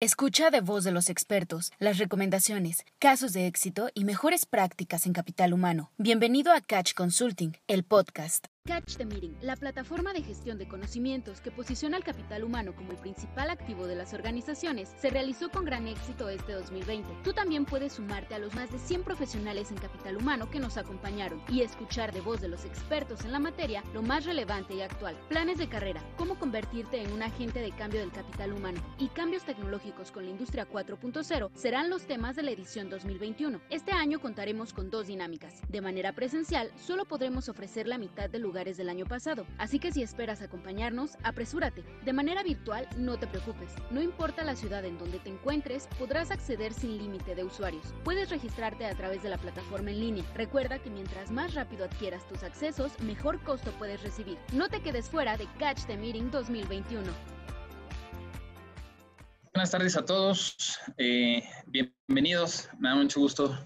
Escucha de voz de los expertos las recomendaciones, casos de éxito y mejores prácticas en capital humano. Bienvenido a Catch Consulting, el podcast. Catch the Meeting, la plataforma de gestión de conocimientos que posiciona al capital humano como el principal activo de las organizaciones, se realizó con gran éxito este 2020. Tú también puedes sumarte a los más de 100 profesionales en capital humano que nos acompañaron y escuchar de voz de los expertos en la materia lo más relevante y actual. Planes de carrera, cómo convertirte en un agente de cambio del capital humano y cambios tecnológicos con la industria 4.0 serán los temas de la edición 2021. Este año contaremos con dos dinámicas. De manera presencial, solo podremos ofrecer la mitad del lugar del año pasado, así que si esperas acompañarnos, apresúrate. De manera virtual, no te preocupes. No importa la ciudad en donde te encuentres, podrás acceder sin límite de usuarios. Puedes registrarte a través de la plataforma en línea. Recuerda que mientras más rápido adquieras tus accesos, mejor costo puedes recibir. No te quedes fuera de Catch the Meeting 2021. Buenas tardes a todos, eh, bienvenidos, me da mucho gusto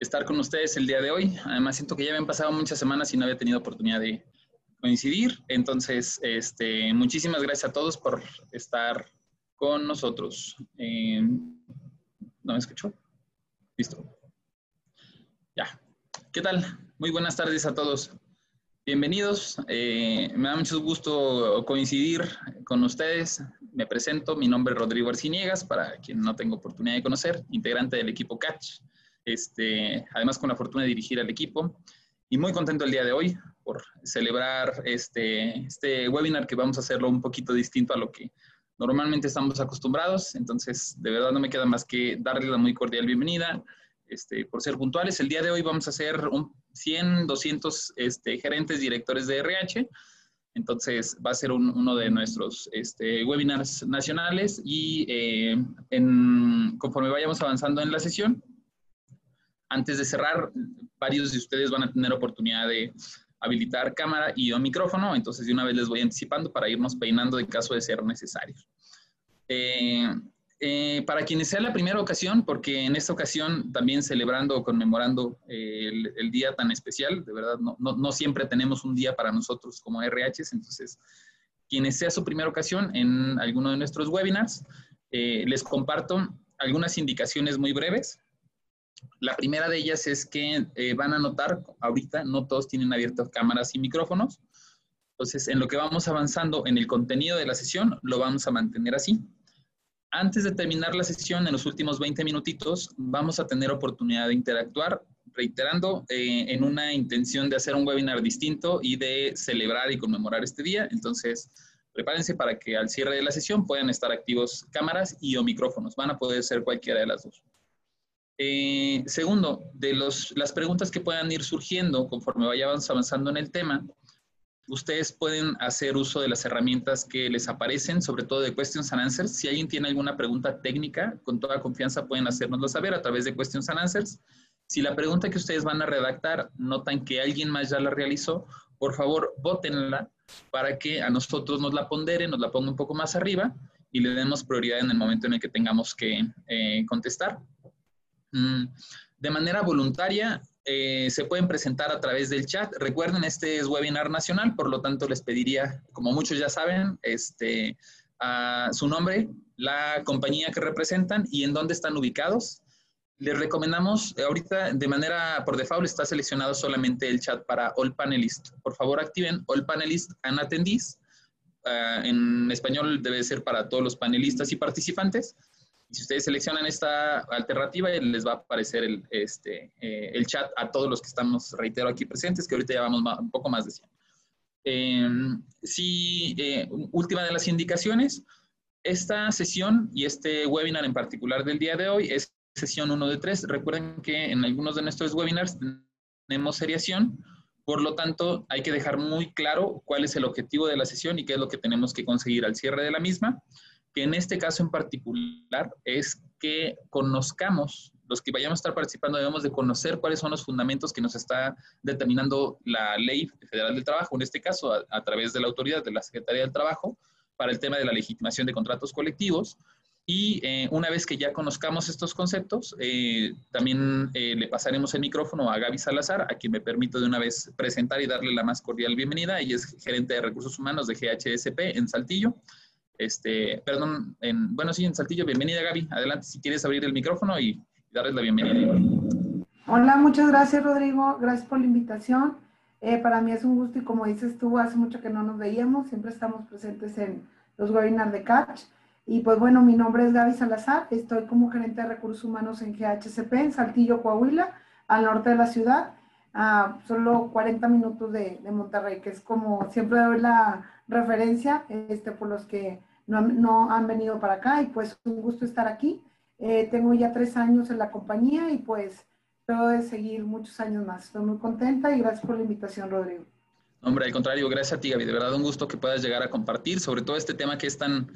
estar con ustedes el día de hoy. Además, siento que ya habían pasado muchas semanas y no había tenido oportunidad de coincidir. Entonces, este, muchísimas gracias a todos por estar con nosotros. Eh, ¿No me escuchó? Listo. Ya. ¿Qué tal? Muy buenas tardes a todos. Bienvenidos. Eh, me da mucho gusto coincidir con ustedes. Me presento. Mi nombre es Rodrigo Arciniegas, para quien no tengo oportunidad de conocer, integrante del equipo Catch este, además con la fortuna de dirigir al equipo. Y muy contento el día de hoy por celebrar este, este webinar que vamos a hacerlo un poquito distinto a lo que normalmente estamos acostumbrados. Entonces, de verdad no me queda más que darles la muy cordial bienvenida. Este, por ser puntuales, el día de hoy vamos a hacer un 100, 200 este, gerentes, directores de RH. Entonces, va a ser uno de nuestros este, webinars nacionales y eh, en, conforme vayamos avanzando en la sesión, antes de cerrar, varios de ustedes van a tener oportunidad de habilitar cámara y o micrófono, entonces de una vez les voy anticipando para irnos peinando en caso de ser necesario. Eh, eh, para quienes sea la primera ocasión, porque en esta ocasión también celebrando o conmemorando eh, el, día tan especial, de verdad, no, no, no, siempre tenemos un día para nosotros como RHs, entonces quienes sea su primera ocasión en alguno de nuestros webinars, les comparto algunas indicaciones muy breves la primera de ellas es que eh, van a notar, ahorita no todos tienen abiertas cámaras y micrófonos. Entonces, en lo que vamos avanzando en el contenido de la sesión, lo vamos a mantener así. Antes de terminar la sesión, en los últimos 20 minutitos, vamos a tener oportunidad de interactuar, reiterando eh, en una intención de hacer un webinar distinto y de celebrar y conmemorar este día. Entonces, prepárense para que al cierre de la sesión puedan estar activos cámaras y o micrófonos. Van a poder ser cualquiera de las dos. Eh, segundo, de los, las preguntas que puedan ir surgiendo conforme vayamos avanzando en el tema, ustedes pueden hacer uso de las herramientas que les aparecen, sobre todo de Questions and Answers. Si alguien tiene alguna pregunta técnica, con toda confianza pueden hacérnoslo saber a través de Questions and Answers. Si la pregunta que ustedes van a redactar notan que alguien más ya la realizó, por favor, bótenla para que a nosotros nos la ponderen, nos la ponga un poco más arriba y le demos prioridad en el momento en el que tengamos que eh, contestar. Mm, de manera voluntaria, eh, se pueden presentar a través del chat. Recuerden, este es webinar nacional, por lo tanto les pediría, como muchos ya saben, este, su nombre, la compañía que representan y en dónde están ubicados. Les recomendamos, eh, ahorita de manera por default está seleccionado solamente el chat para All Panelists. Por favor, activen All Panelists and Attendees. Ah, en español debe ser para todos los panelistas y participantes. Si ustedes seleccionan esta alternativa, les va a aparecer el, este, eh, el chat a todos los que estamos, reitero, aquí presentes, que ahorita ya vamos un poco más de 100. Em, sí, eh, última de las indicaciones, esta sesión y este webinar en particular del día de hoy es sesión 1 de 3. Recuerden que en algunos de nuestros webinars tenemos seriación, por lo tanto, hay que dejar muy claro cuál es el objetivo de la sesión y qué es lo que tenemos que conseguir al cierre de la misma que en este caso en particular es que conozcamos, los que vayamos a estar participando debemos de conocer cuáles son los fundamentos que nos está determinando la Ley Federal del Trabajo, en este caso a, través de la autoridad de la Secretaría del Trabajo, para el tema de la legitimación de contratos colectivos. Y eh, una vez que ya conozcamos estos conceptos, eh, también eh, le pasaremos el micrófono a Gaby Salazar, a quien me permito de una vez presentar y darle la más cordial bienvenida. Ella es gerente de recursos humanos de GHSP en Saltillo. Este, perdón, en, bueno, sí, en Saltillo. Bienvenida, Gaby. Adelante si quieres abrir el micrófono y darles la bienvenida. Hola, muchas gracias, Rodrigo. Gracias por la invitación. Eh, para mí es un gusto y como dices tú, hace mucho que no nos veíamos, siempre estamos presentes en los webinars de Catch. Y pues bueno, mi nombre es Gaby Salazar, estoy como gerente de recursos humanos en GHCP, en Saltillo, Coahuila, al norte de la ciudad, a solo 40 minutos de, de Monterrey, que es como siempre doy la referencia este, por los que no, han venido para acá y pues un gusto estar aquí. Eh, tengo ya tres años en la compañía y pues espero de seguir muchos años más. Estoy muy contenta y gracias por la invitación, Rodrigo. Hombre, al contrario, gracias a ti, Gaby. De verdad, un gusto que puedas llegar a compartir sobre todo este tema que es tan,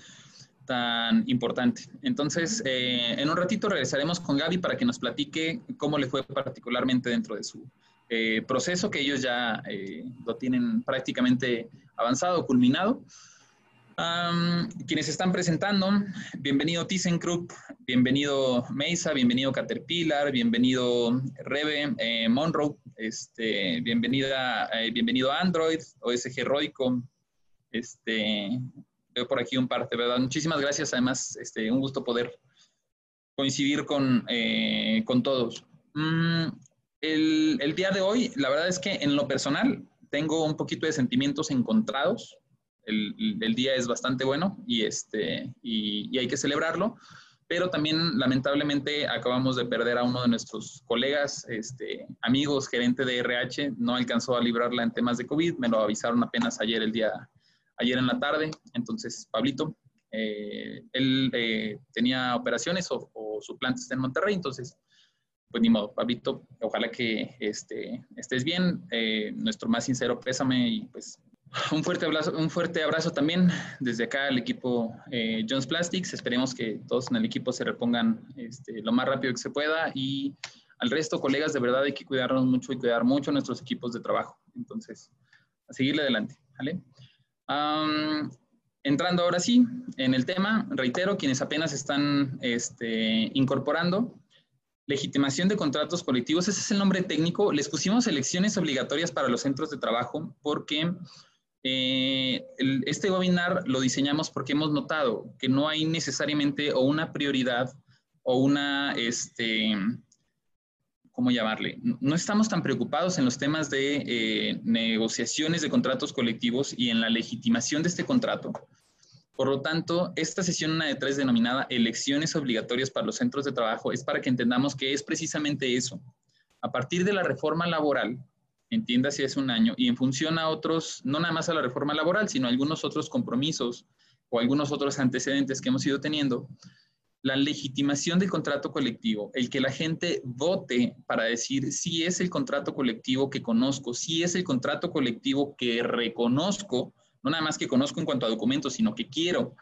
tan importante. Entonces, eh, en un ratito regresaremos con Gaby para que nos platique cómo le fue particularmente dentro de su eh, proceso, que ellos ya lo tienen prácticamente avanzado, culminado. Um, quienes están presentando, bienvenido ThyssenKrupp, bienvenido Mesa, bienvenido Caterpillar, bienvenido Rebe, eh, Monroe, este, bienvenida, eh, bienvenido Android, OSG Roico, este, veo por aquí un par, de verdad, muchísimas gracias, además, este, un gusto poder coincidir con, eh, con todos. Mm, el, el día de hoy, la verdad es que en lo personal, tengo un poquito de sentimientos encontrados, el, día es bastante bueno y, este, y, hay que celebrarlo, pero también lamentablemente acabamos de perder a uno de nuestros colegas, este, amigos, gerente de RH, no alcanzó a librarla en temas de COVID, me lo avisaron apenas ayer, el día, ayer en la tarde, entonces Pablito, eh, él eh, tenía operaciones o, o, su planta está en Monterrey, entonces pues ni modo, Pablito, ojalá que este, estés bien, eh, nuestro más sincero pésame y pues un fuerte abrazo, un fuerte abrazo también desde acá al equipo eh, Jones Plastics. Esperemos que todos en el equipo se repongan este, lo más rápido que se pueda y al resto, colegas, de verdad hay que cuidarnos mucho y cuidar mucho nuestros equipos de trabajo. Entonces, a seguirle adelante. ¿vale? Um, entrando ahora sí en el tema, reitero, quienes apenas están este, incorporando, legitimación de contratos colectivos, ese es el nombre técnico. Les pusimos elecciones obligatorias para los centros de trabajo porque eh, este webinar lo diseñamos porque hemos notado que no hay necesariamente o una prioridad o una, este, ¿cómo llamarle? No estamos tan preocupados en los temas de eh, negociaciones de contratos colectivos y en la legitimación de este contrato. Por lo tanto, esta sesión una de tres denominada elecciones obligatorias para los centros de trabajo es para que entendamos que es precisamente eso. A partir de la reforma laboral, entienda si es un año, y en función a otros, no nada más a la reforma laboral, sino a algunos otros compromisos o algunos otros antecedentes que hemos ido teniendo, la legitimación del contrato colectivo, el que la gente vote para decir si es el contrato colectivo que conozco, si es el contrato colectivo que reconozco, no nada más que conozco en cuanto a documentos, sino que quiero,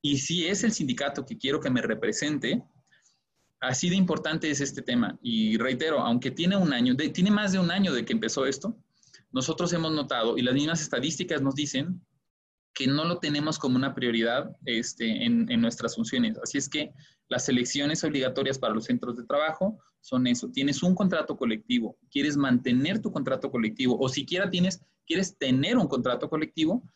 y si es el sindicato que quiero que me represente, Así de importante es este tema. Y reitero, aunque tiene un año, tiene más de un año de que empezó esto, nosotros hemos notado, y las mismas estadísticas nos dicen, que no lo tenemos como una prioridad este, en, en, nuestras funciones. Así es que las elecciones obligatorias para los centros de trabajo son eso. Tienes un contrato colectivo, quieres mantener tu contrato colectivo o siquiera tienes, quieres tener un contrato colectivo,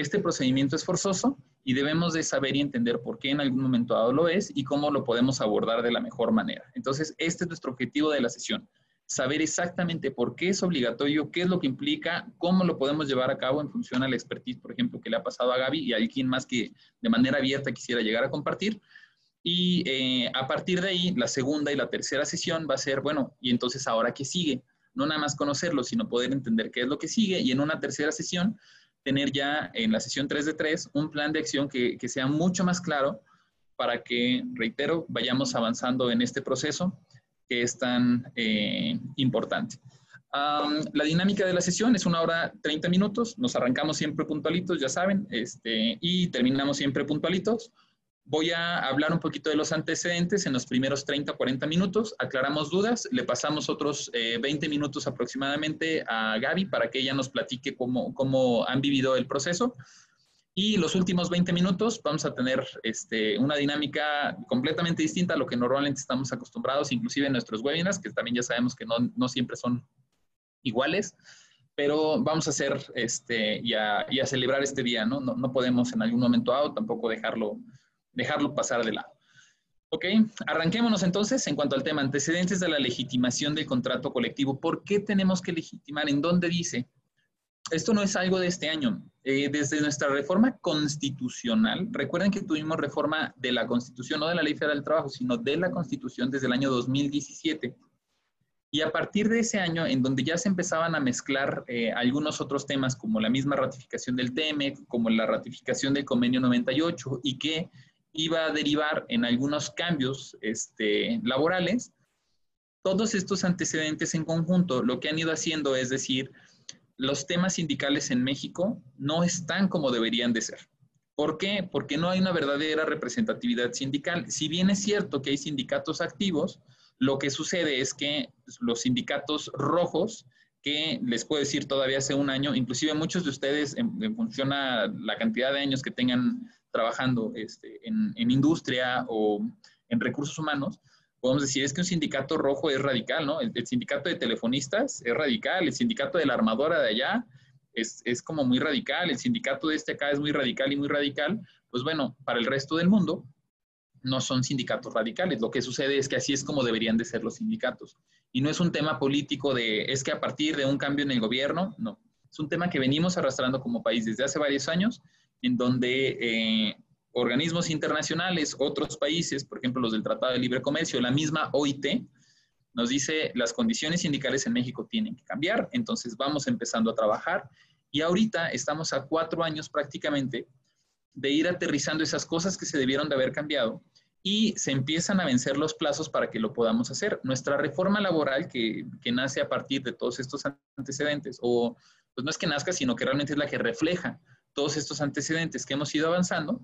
este procedimiento es forzoso y debemos de saber y entender por qué en algún momento dado lo es y cómo lo podemos abordar de la mejor manera. Entonces, este es nuestro objetivo de la sesión, saber exactamente por qué es obligatorio, qué es lo que implica, cómo lo podemos llevar a cabo en función a la expertise, por ejemplo, que le ha pasado a Gaby y a alguien más que de manera abierta quisiera llegar a compartir. Y eh, a partir de ahí, la segunda y la tercera sesión va a ser, bueno, y entonces ahora qué sigue? No nada más conocerlo, sino poder entender qué es lo que sigue. Y en una tercera sesión tener ya en la sesión 3 de 3 un plan de acción que, que sea mucho más claro para que, reitero, vayamos avanzando en este proceso que es tan eh, importante. Um, la dinámica de la sesión es una hora 30 minutos, nos arrancamos siempre puntualitos, ya saben, este, y terminamos siempre puntualitos. Voy a hablar un poquito de los antecedentes en los primeros 30 40 minutos, aclaramos dudas, le pasamos otros eh, 20 minutos aproximadamente a Gaby para que ella nos platique cómo, cómo han vivido el proceso. Y los últimos 20 minutos vamos a tener este, una dinámica completamente distinta a lo que normalmente estamos acostumbrados, inclusive en nuestros webinars, que también ya sabemos que no, no siempre son iguales pero vamos a hacer este, y a, y a celebrar este día, ¿no? ¿no? ¿no? podemos en algún momento dado tampoco dejarlo, dejarlo pasar de lado. Ok, arranquémonos entonces en cuanto al tema antecedentes de la legitimación del contrato colectivo. ¿Por qué tenemos que legitimar? ¿En dónde dice? Esto no es algo de este año. Eh, desde nuestra reforma constitucional, recuerden que tuvimos reforma de la Constitución, no de la Ley Federal del Trabajo, sino de la Constitución desde el año 2017. Y a partir de ese año, en donde ya se empezaban a mezclar eh, algunos otros temas, como la misma ratificación del TEMEC, como la ratificación del Convenio 98, y que iba a derivar en algunos cambios este, laborales, todos estos antecedentes en conjunto lo que han ido haciendo es decir, los temas sindicales en México no están como deberían de ser. ¿Por qué? Porque no hay una verdadera representatividad sindical. Si bien es cierto que hay sindicatos activos, lo que sucede es que los sindicatos rojos, que les puedo decir todavía hace un año, inclusive muchos de ustedes, en, en función a la cantidad de años que tengan trabajando este, en, industria o en recursos humanos, podemos decir es que un sindicato rojo es radical, ¿no? El, el, sindicato de telefonistas es radical, el sindicato de la armadora de allá es, es como muy radical, el sindicato de este acá es muy radical y muy radical. Pues bueno, para el resto del mundo no son sindicatos radicales. Lo que sucede es que así es como deberían de ser los sindicatos. Y no es un tema político de, es que a partir de un cambio en el gobierno, no. Es un tema que venimos arrastrando como país desde hace varios años en donde eh, organismos internacionales, otros países, por ejemplo los del Tratado de Libre Comercio, la misma OIT, nos dice las condiciones sindicales en México tienen que cambiar, entonces vamos empezando a trabajar y ahorita estamos a cuatro años prácticamente de ir aterrizando esas cosas que se debieron de haber cambiado y se empiezan a vencer los plazos para que lo podamos hacer. Nuestra reforma laboral que, que nace a partir de todos estos antecedentes, o pues no es que nazca, sino que realmente es la que refleja todos estos antecedentes que hemos ido avanzando,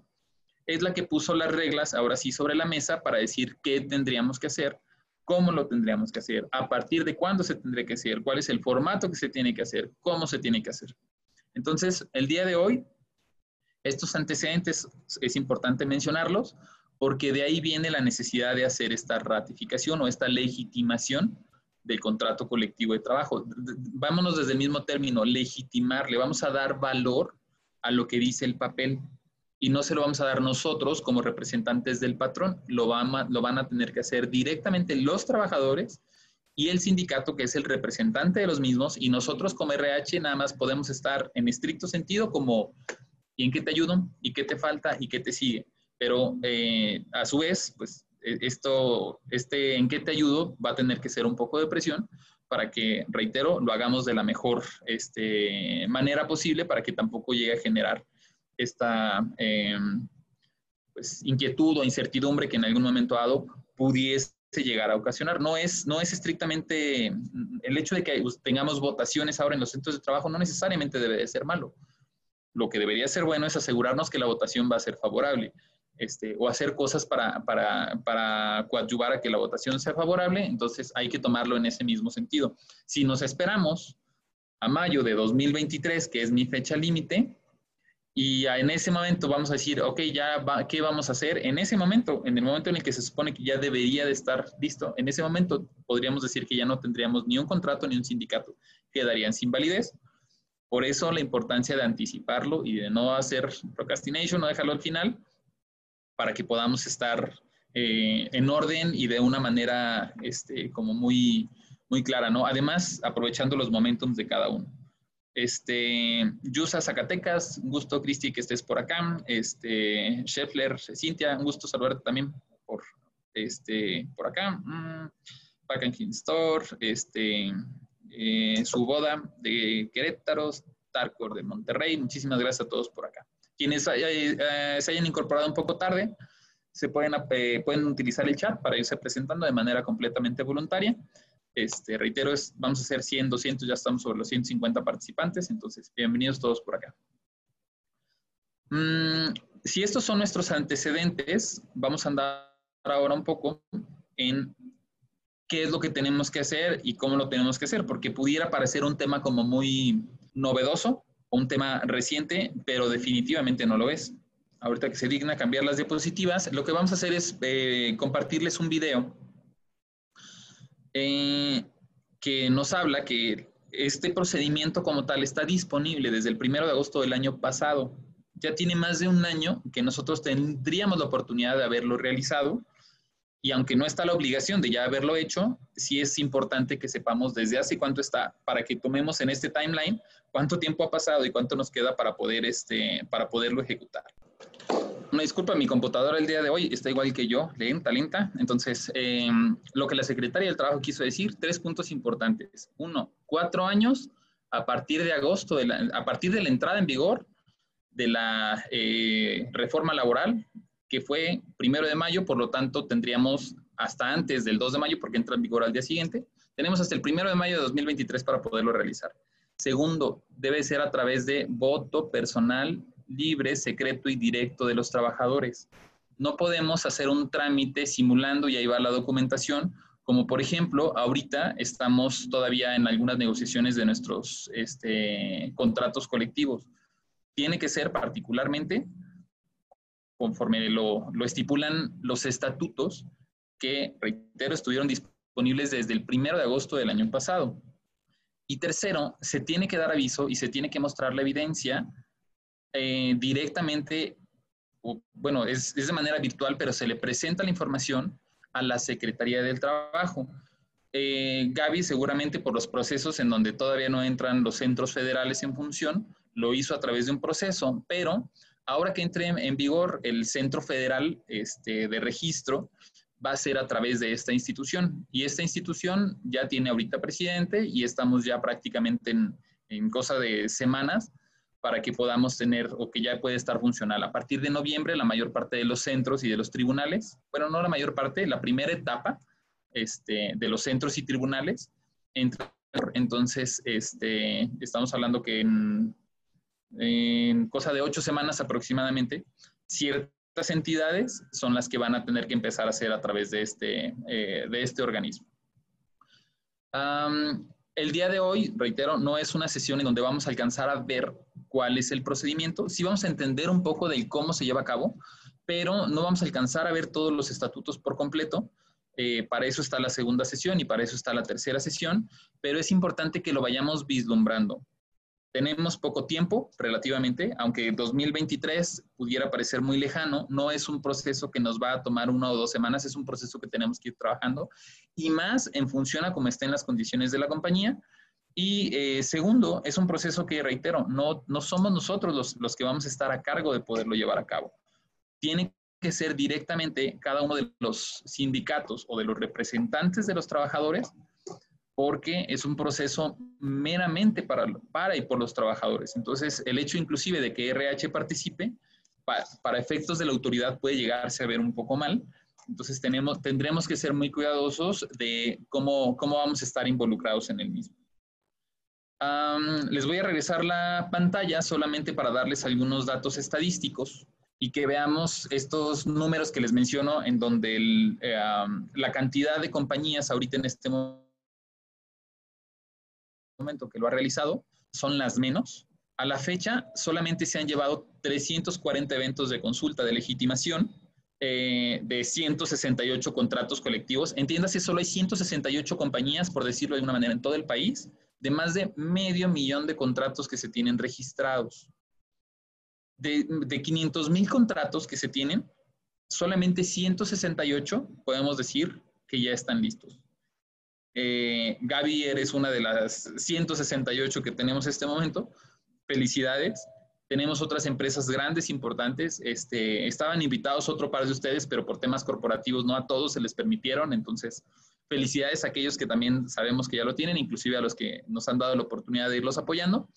es la que puso las reglas ahora sí sobre la mesa para decir qué tendríamos que hacer, cómo lo tendríamos que hacer, a partir de cuándo se tendría que hacer, cuál es el formato que se tiene que hacer, cómo se tiene que hacer. Entonces, el día de hoy, estos antecedentes es importante mencionarlos porque de ahí viene la necesidad de hacer esta ratificación o esta legitimación del contrato colectivo de trabajo. Vámonos desde el mismo término, legitimar, le vamos a dar valor a lo que dice el papel y no se lo vamos a dar nosotros como representantes del patrón, lo van, a, lo van a tener que hacer directamente los trabajadores y el sindicato que es el representante de los mismos y nosotros como RH nada más podemos estar en estricto sentido como ¿y en qué te ayudo? ¿y qué te falta? ¿y qué te sigue? Pero eh, a su vez, pues e, esto, este en qué te ayudo va a tener que ser un poco de presión para que, reitero, lo hagamos de la mejor este, manera posible para que tampoco llegue a generar esta eh, pues, inquietud o incertidumbre que en algún momento dado pudiese llegar a ocasionar. No es, no es estrictamente el hecho de que tengamos votaciones ahora en los centros de trabajo, no necesariamente debe de ser malo. Lo que debería ser bueno es asegurarnos que la votación va a ser favorable este, o hacer cosas para, para, para coadyuvar a que la votación sea favorable, entonces hay que tomarlo en ese mismo sentido. Si nos esperamos a mayo de 2023, que es mi fecha límite, y en ese momento vamos a decir, ok, ya va, ¿qué vamos a hacer? En ese momento, en el momento en el que se supone que ya debería de estar listo, en ese momento podríamos decir que ya no tendríamos ni un contrato ni un sindicato, quedarían sin validez. Por eso la importancia de anticiparlo y de no hacer procrastination, no dejarlo al final, para que podamos estar eh, en orden y de una manera este, como muy, muy clara, ¿no? Además, aprovechando los momentos de cada uno. Este, Yusa Zacatecas, un gusto, Cristi, que estés por acá. Este, Scheffler, Cintia, un gusto saludarte también por, este, por acá. Mm, Packaging Store, este, eh, su boda de Querétaro, Tarcor de Monterrey. Muchísimas gracias a todos por acá. Quienes eh, se hayan incorporado un poco tarde, se pueden, eh, pueden utilizar el chat para irse presentando de manera completamente voluntaria. Este, reitero, es, vamos a hacer 100, 200, ya estamos sobre los 150 participantes, entonces bienvenidos todos por acá. Mm, si estos son nuestros antecedentes, vamos a andar ahora un poco en qué es lo que tenemos que hacer y cómo lo tenemos que hacer, porque pudiera parecer un tema como muy novedoso, un tema reciente, pero definitivamente no lo es. Ahorita que se digna cambiar las diapositivas, lo que vamos a hacer es eh, compartirles un video eh, que nos habla que este procedimiento como tal está disponible desde el primero de agosto del año pasado. Ya tiene más de un año que nosotros tendríamos la oportunidad de haberlo realizado y aunque no está la obligación de ya haberlo hecho, sí es importante que sepamos desde hace cuánto está para que tomemos en este timeline cuánto tiempo ha pasado y cuánto nos queda para, poder, este, para poderlo ejecutar. Una disculpa, mi computadora el día de hoy está igual que yo, lenta, lenta. Entonces, em, lo que la Secretaría del Trabajo quiso decir, tres puntos importantes. Uno, cuatro años a partir de agosto, de a partir de la entrada en vigor de la eh, reforma laboral, fue primero de mayo, por lo tanto tendríamos hasta antes del 2 de mayo, porque entra en vigor al día siguiente, tenemos hasta el primero de mayo de 2023 para poderlo realizar. Segundo, debe ser a través de voto personal libre, secreto y directo de los trabajadores. No podemos hacer un trámite simulando y ahí va la documentación, como por ejemplo, ahorita estamos todavía en algunas negociaciones de nuestros este, contratos colectivos. Tiene que ser particularmente conforme lo, lo estipulan los estatutos que, reitero, estuvieron disponibles desde el primero de agosto del año pasado. Y tercero, se tiene que dar aviso y se tiene que mostrar la evidencia eh, directamente, bueno, es, de manera virtual, pero se le presenta la información a la Secretaría del Trabajo. Eh, Gaby seguramente por los procesos en donde todavía no entran los centros federales en función, lo hizo a través de un proceso, pero ahora que entre en vigor el centro federal este, de registro, va a ser a través de esta institución. Y esta institución ya tiene ahorita presidente y estamos ya prácticamente en, cosa de semanas para que podamos tener o que ya puede estar funcional. A partir de noviembre, la mayor parte de los centros y de los tribunales, bueno, no la mayor parte, la primera etapa este, de los centros y tribunales, entonces este, estamos hablando que en, cosa de ocho semanas aproximadamente, ciertas entidades son las que van a tener que empezar a hacer a través de este, eh, de este organismo el día de hoy, reitero, no es una sesión en donde vamos a alcanzar a ver cuál es el procedimiento. Sí vamos a entender un poco del cómo se lleva a cabo, pero no vamos a alcanzar a ver todos los estatutos por completo. Eh, para eso está la segunda sesión y para eso está la tercera sesión, pero es importante que lo vayamos vislumbrando. Tenemos poco tiempo relativamente, aunque 2023 pudiera parecer muy lejano, no es un proceso que nos va a tomar una o dos semanas, es un proceso que tenemos que ir trabajando y más en función a cómo estén las condiciones de la compañía. Y eh, segundo, es un proceso que, reitero, no, no somos nosotros los, los que vamos a estar a cargo de poderlo llevar a cabo. Tiene que ser directamente cada uno de los sindicatos o de los representantes de los trabajadores porque es un proceso meramente para, para y por los trabajadores. Entonces, el hecho inclusive de que RH participe, para, efectos de la autoridad puede llegarse a ver un poco mal. Entonces, tenemos, tendremos que ser muy cuidadosos de cómo, cómo vamos a estar involucrados en el mismo. les voy a regresar la pantalla solamente para darles algunos datos estadísticos y que veamos estos números que les menciono en donde eh, la cantidad de compañías ahorita en este momento momento que lo ha realizado son las menos. A la fecha, solamente se han llevado 340 eventos de consulta de legitimación eh, de 168 contratos colectivos. Entiéndase, solo hay 168 compañías, por decirlo de alguna manera, en todo el país, de más de medio millón de contratos que se tienen registrados. De, de 500 mil contratos que se tienen, solamente 168 podemos decir que ya están listos. Eh, Gaby, eres una de las 168 que tenemos en este momento. Felicidades. Tenemos otras empresas grandes, importantes. Este, estaban invitados otro par de ustedes, pero por temas corporativos no a todos se les permitieron. Entonces, felicidades a aquellos que también sabemos que ya lo tienen, inclusive a los que nos han dado la oportunidad de irlos apoyando.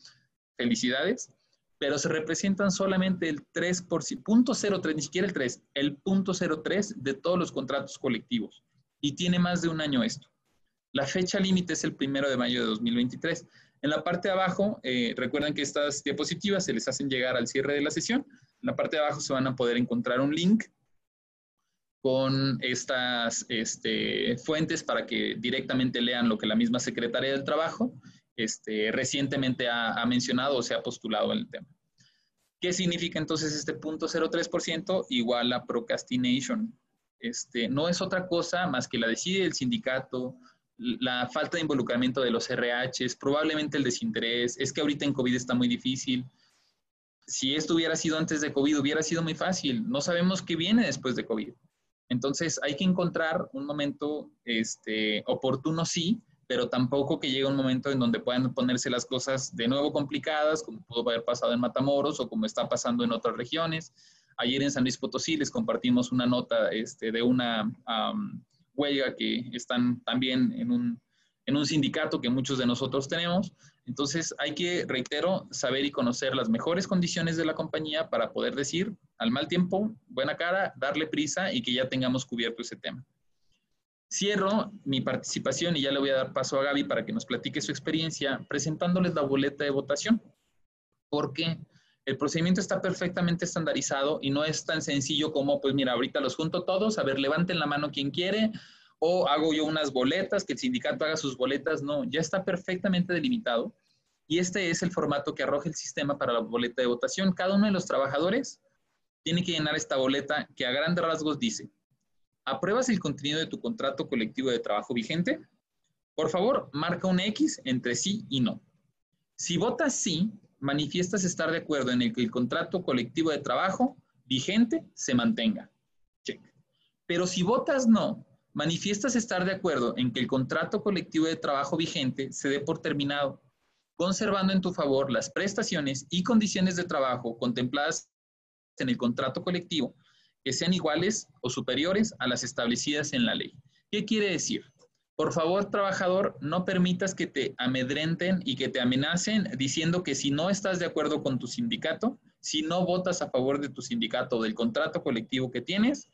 Felicidades. Pero se representan solamente el 3%, ni siquiera el 3, el punto 03 de todos los contratos colectivos. Y tiene más de un año esto. La fecha límite es el primero de mayo de 2023. En la parte de abajo, eh, recuerden que estas diapositivas se les hacen llegar al cierre de la sesión. En la parte de abajo se van a poder encontrar un link con estas este, fuentes para que directamente lean lo que la misma Secretaría del Trabajo este, recientemente ha, mencionado o se ha postulado en el tema. ¿Qué significa entonces este punto 0.3% igual a procrastination? Este, no es otra cosa más que la decide el sindicato, la falta de involucramiento de los RHs, probablemente el desinterés, es que ahorita en COVID está muy difícil. Si esto hubiera sido antes de COVID, hubiera sido muy fácil. No sabemos qué viene después de COVID. Entonces hay que encontrar un momento este, oportuno, sí, pero tampoco que llegue un momento en donde puedan ponerse las cosas de nuevo complicadas, como pudo haber pasado en Matamoros o como está pasando en otras regiones. Ayer en San Luis Potosí les compartimos una nota este, de una huelga que están también en un, en un sindicato que muchos de nosotros tenemos. Entonces hay que, reitero, saber y conocer las mejores condiciones de la compañía para poder decir al mal tiempo, buena cara, darle prisa y que ya tengamos cubierto ese tema. Cierro mi participación y ya le voy a dar paso a Gaby para que nos platique su experiencia presentándoles la boleta de votación, porque el procedimiento está perfectamente estandarizado y no es tan sencillo como, pues mira, ahorita los junto todos, a ver, levanten la mano quien quiere, o hago yo unas boletas, que el sindicato haga sus boletas, no, ya está perfectamente delimitado. Y este es el formato que arroja el sistema para la boleta de votación. Cada uno de los trabajadores tiene que llenar esta boleta que a grandes rasgos dice, ¿Apruebas el contenido de tu contrato colectivo de trabajo vigente? Por favor, marca un X entre sí y no. Si votas sí, manifiestas estar de acuerdo en el que el contrato colectivo de trabajo vigente se mantenga. Check. Pero si votas no, manifiestas estar de acuerdo en que el contrato colectivo de trabajo vigente se dé por terminado, conservando en tu favor las prestaciones y condiciones de trabajo contempladas en el contrato colectivo que sean iguales o superiores a las establecidas en la ley. ¿Qué quiere decir? Por favor, trabajador, no permitas que te amedrenten y que te amenacen diciendo que si no estás de acuerdo con tu sindicato, si no votas a favor de tu sindicato o del contrato colectivo que tienes,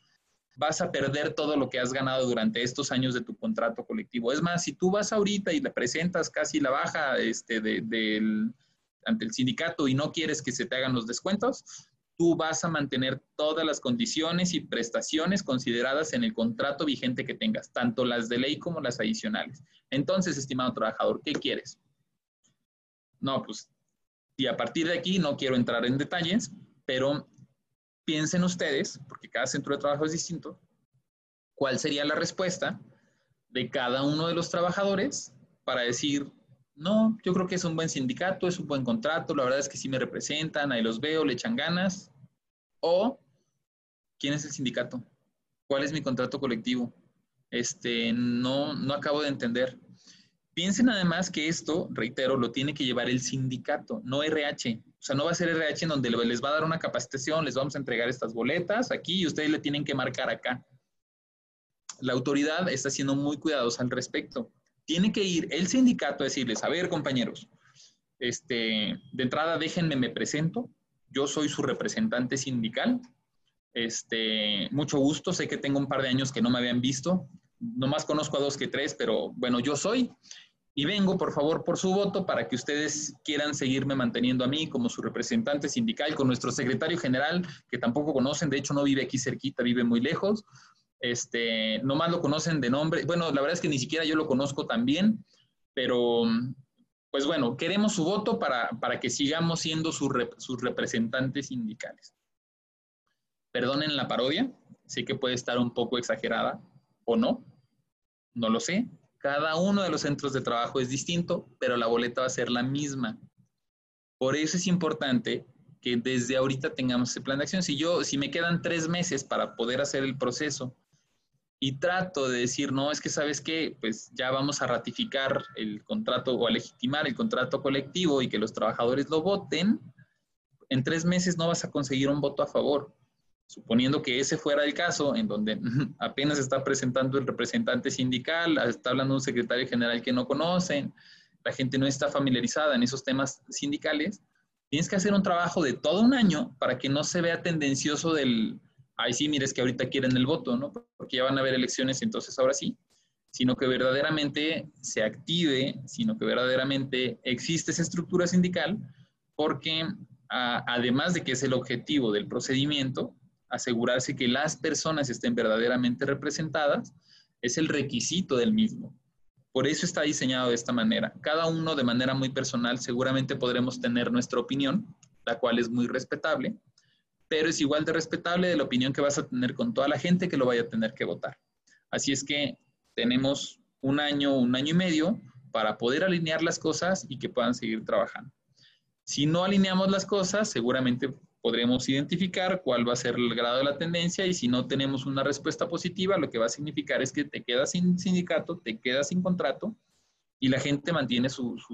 vas a perder todo lo que has ganado durante estos años de tu contrato colectivo. Es más, si tú vas ahorita y le presentas casi la baja este, ante el sindicato y no quieres que se te hagan los descuentos, tú vas a mantener todas las condiciones y prestaciones consideradas en el contrato vigente que tengas, tanto las de ley como las adicionales. Entonces, estimado trabajador, ¿qué quieres? No, pues, y a partir de aquí no quiero entrar en detalles, pero piensen ustedes, porque cada centro de trabajo es distinto, cuál sería la respuesta de cada uno de los trabajadores para decir, no, yo creo que es un buen sindicato, es un buen contrato, la verdad es que sí me representan, ahí los veo, le echan ganas. O, ¿quién es el sindicato? ¿Cuál es mi contrato colectivo? Este, no, no acabo de entender. Piensen además que esto, reitero, lo tiene que llevar el sindicato, no RH. O sea, no va a ser RH en donde les va a dar una capacitación, les vamos a entregar estas boletas aquí y ustedes le tienen que marcar acá. La autoridad está siendo muy cuidadosa al respecto tiene que ir el sindicato a decirles, a ver compañeros, este, de entrada déjenme, me presento, yo soy su representante sindical, este, mucho gusto, sé que tengo un par de años que no me habían visto, nomás conozco a dos que tres, pero bueno, yo soy, y vengo por favor por su voto para que ustedes quieran seguirme manteniendo a mí como su representante sindical con nuestro secretario general, que tampoco conocen, de hecho no vive aquí cerquita, vive muy lejos, este, nomás lo conocen de nombre. Bueno, la verdad es que ni siquiera yo lo conozco también, pero pues bueno, queremos su voto para, que sigamos siendo sus, sus representantes sindicales. Perdonen la parodia, sé que puede estar un poco exagerada o no, no lo sé. Cada uno de los centros de trabajo es distinto, pero la boleta va a ser la misma. Por eso es importante que desde ahorita tengamos ese plan de acción. Si yo, si me quedan tres meses para poder hacer el proceso y trato de decir, no, es que sabes que, pues ya vamos a ratificar el contrato o a legitimar el contrato colectivo y que los trabajadores lo voten, en tres meses no vas a conseguir un voto a favor. Suponiendo que ese fuera el caso, en donde apenas está presentando el representante sindical, está hablando un secretario general que no conocen, la gente no está familiarizada en esos temas sindicales, tienes que hacer un trabajo de todo un año para que no se vea tendencioso del, ay sí, mires que ahorita quieren el voto, ¿no? Porque ya van a haber elecciones, entonces ahora sí, sino que verdaderamente se active, sino que verdaderamente existe esa estructura sindical, porque además de que es el objetivo del procedimiento, asegurarse que las personas estén verdaderamente representadas, es el requisito del mismo. Por eso está diseñado de esta manera. Cada uno de manera muy personal seguramente podremos tener nuestra opinión, la cual es muy respetable, pero es igual de respetable de la opinión que vas a tener con toda la gente que lo vaya a tener que votar. Así es que tenemos un año, un año y medio para poder alinear las cosas y que puedan seguir trabajando. Si no alineamos las cosas, seguramente podremos identificar cuál va a ser el grado de la tendencia y si no tenemos una respuesta positiva, lo que va a significar es que te quedas sin sindicato, te quedas sin contrato y la gente mantiene sus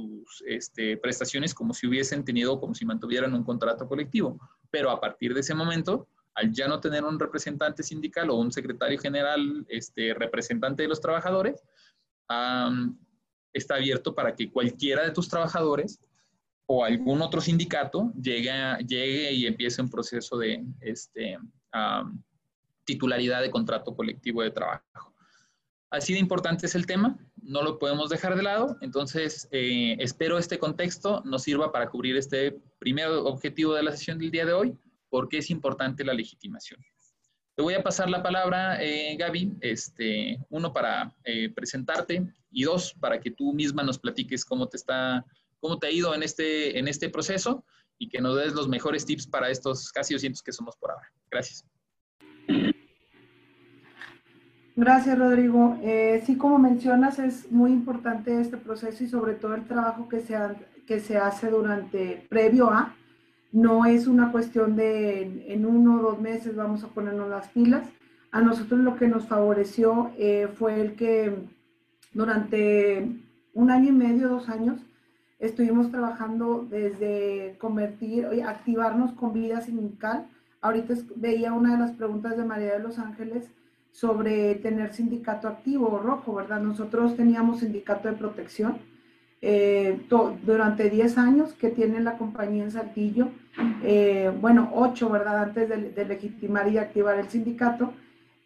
este, prestaciones como si hubiesen tenido, como si mantuvieran un contrato colectivo. Pero a partir de ese momento, al ya no tener un representante sindical o un secretario general este, representante de los trabajadores, está abierto para que cualquiera de tus trabajadores o algún otro sindicato llegue, llegue y empiece un proceso de este, titularidad de contrato colectivo de trabajo. Así de importante es el tema, no lo podemos dejar de lado, entonces eh, espero este contexto nos sirva para cubrir este primer objetivo de la sesión del día de hoy, porque es importante la legitimación. Te voy a pasar la palabra, eh, Gaby, este, uno para eh, presentarte y dos para que tú misma nos platiques cómo te está cómo te ha ido en este, en este proceso y que nos des los mejores tips para estos casi 200 que somos por ahora. Gracias. Gracias, Rodrigo. Eh, sí, como mencionas, es muy importante este proceso y sobre todo el trabajo que se, que se hace durante, previo a, no es una cuestión de en uno o dos meses vamos a ponernos las pilas. A nosotros lo que nos favoreció eh, fue el que durante un año y medio, dos años, Estuvimos trabajando desde convertir, activarnos con vida sindical. Ahorita veía una de las preguntas de María de los Ángeles sobre tener sindicato activo o rojo, ¿verdad? Nosotros teníamos sindicato de protección eh, durante 10 años que tiene la compañía en Saltillo, eh, bueno, 8, ¿verdad? Antes de, legitimar y activar el sindicato,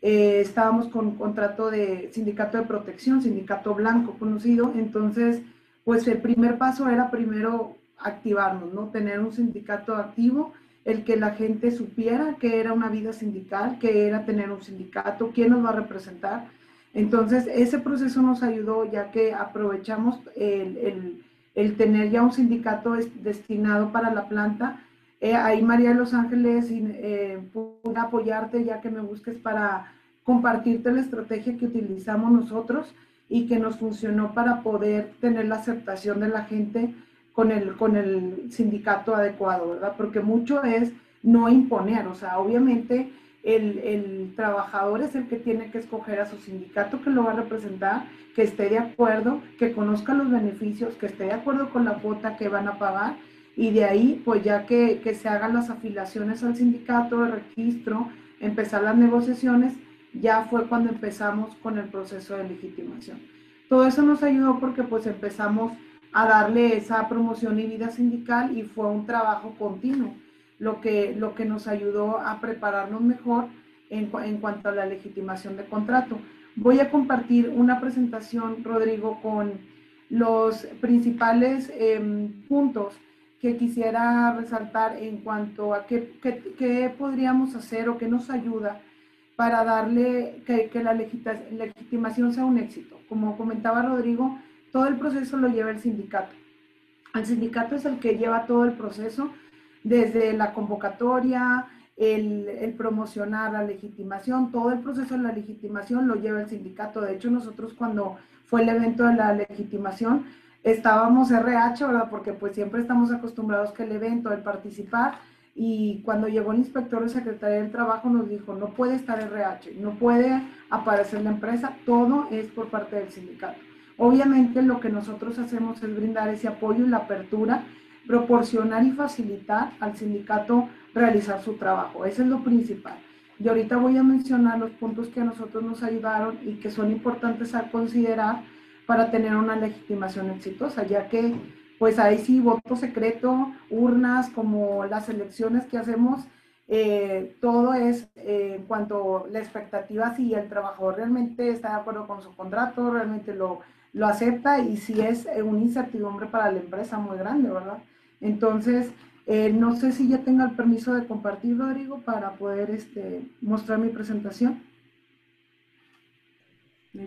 eh, estábamos con contrato de sindicato de protección, sindicato blanco conocido, entonces pues el primer paso era primero activarnos, ¿no? Tener un sindicato activo, el que la gente supiera que era una vida sindical, que era tener un sindicato, quién nos va a representar. Entonces, ese proceso nos ayudó ya que aprovechamos el, tener ya un sindicato destinado para la planta. Eh, ahí María de los Ángeles eh, apoyarte ya que me busques para compartirte la estrategia que utilizamos nosotros y que nos funcionó para poder tener la aceptación de la gente con el, con el sindicato adecuado, ¿verdad? Porque mucho es no imponer, o sea, obviamente el, el, trabajador es el que tiene que escoger a su sindicato que lo va a representar, que esté de acuerdo, que conozca los beneficios, que esté de acuerdo con la cuota que van a pagar y de ahí, pues ya que, que se hagan las afiliaciones al sindicato de registro, empezar las negociaciones ya fue cuando empezamos con el proceso de legitimación. Todo eso nos ayudó porque pues empezamos a darle esa promoción y vida sindical y fue un trabajo continuo, lo que, lo que nos ayudó a prepararnos mejor en, en cuanto a la legitimación de contrato. Voy a compartir una presentación, Rodrigo, con los principales em, puntos que quisiera resaltar en cuanto a qué, qué, qué podríamos hacer o qué nos ayuda para darle que, que, la legitimación sea un éxito. Como comentaba Rodrigo, todo el proceso lo lleva el sindicato. El sindicato es el que lleva todo el proceso, desde la convocatoria, el, promocionar la legitimación, todo el proceso de la legitimación lo lleva el sindicato. De hecho, nosotros cuando fue el evento de la legitimación, estábamos RH, ¿verdad? Porque pues siempre estamos acostumbrados que el evento, el participar, y cuando llegó el inspector de Secretaría del Trabajo nos dijo, no puede estar RH, no puede aparecer la empresa, todo es por parte del sindicato. Obviamente lo que nosotros hacemos es brindar ese apoyo y la apertura, proporcionar y facilitar al sindicato realizar su trabajo. Eso es lo principal. Y ahorita voy a mencionar los puntos que a nosotros nos ayudaron y que son importantes a considerar para tener una legitimación exitosa, ya que pues ahí sí, voto secreto, urnas, como las elecciones que hacemos, eh, todo es eh, en cuanto a la expectativa, si el trabajador realmente está de acuerdo con su contrato, realmente lo, lo acepta y si es eh, una incertidumbre para la empresa muy grande, ¿verdad? Entonces, no sé si ya tenga el permiso de compartir, Rodrigo, para poder este, mostrar mi presentación.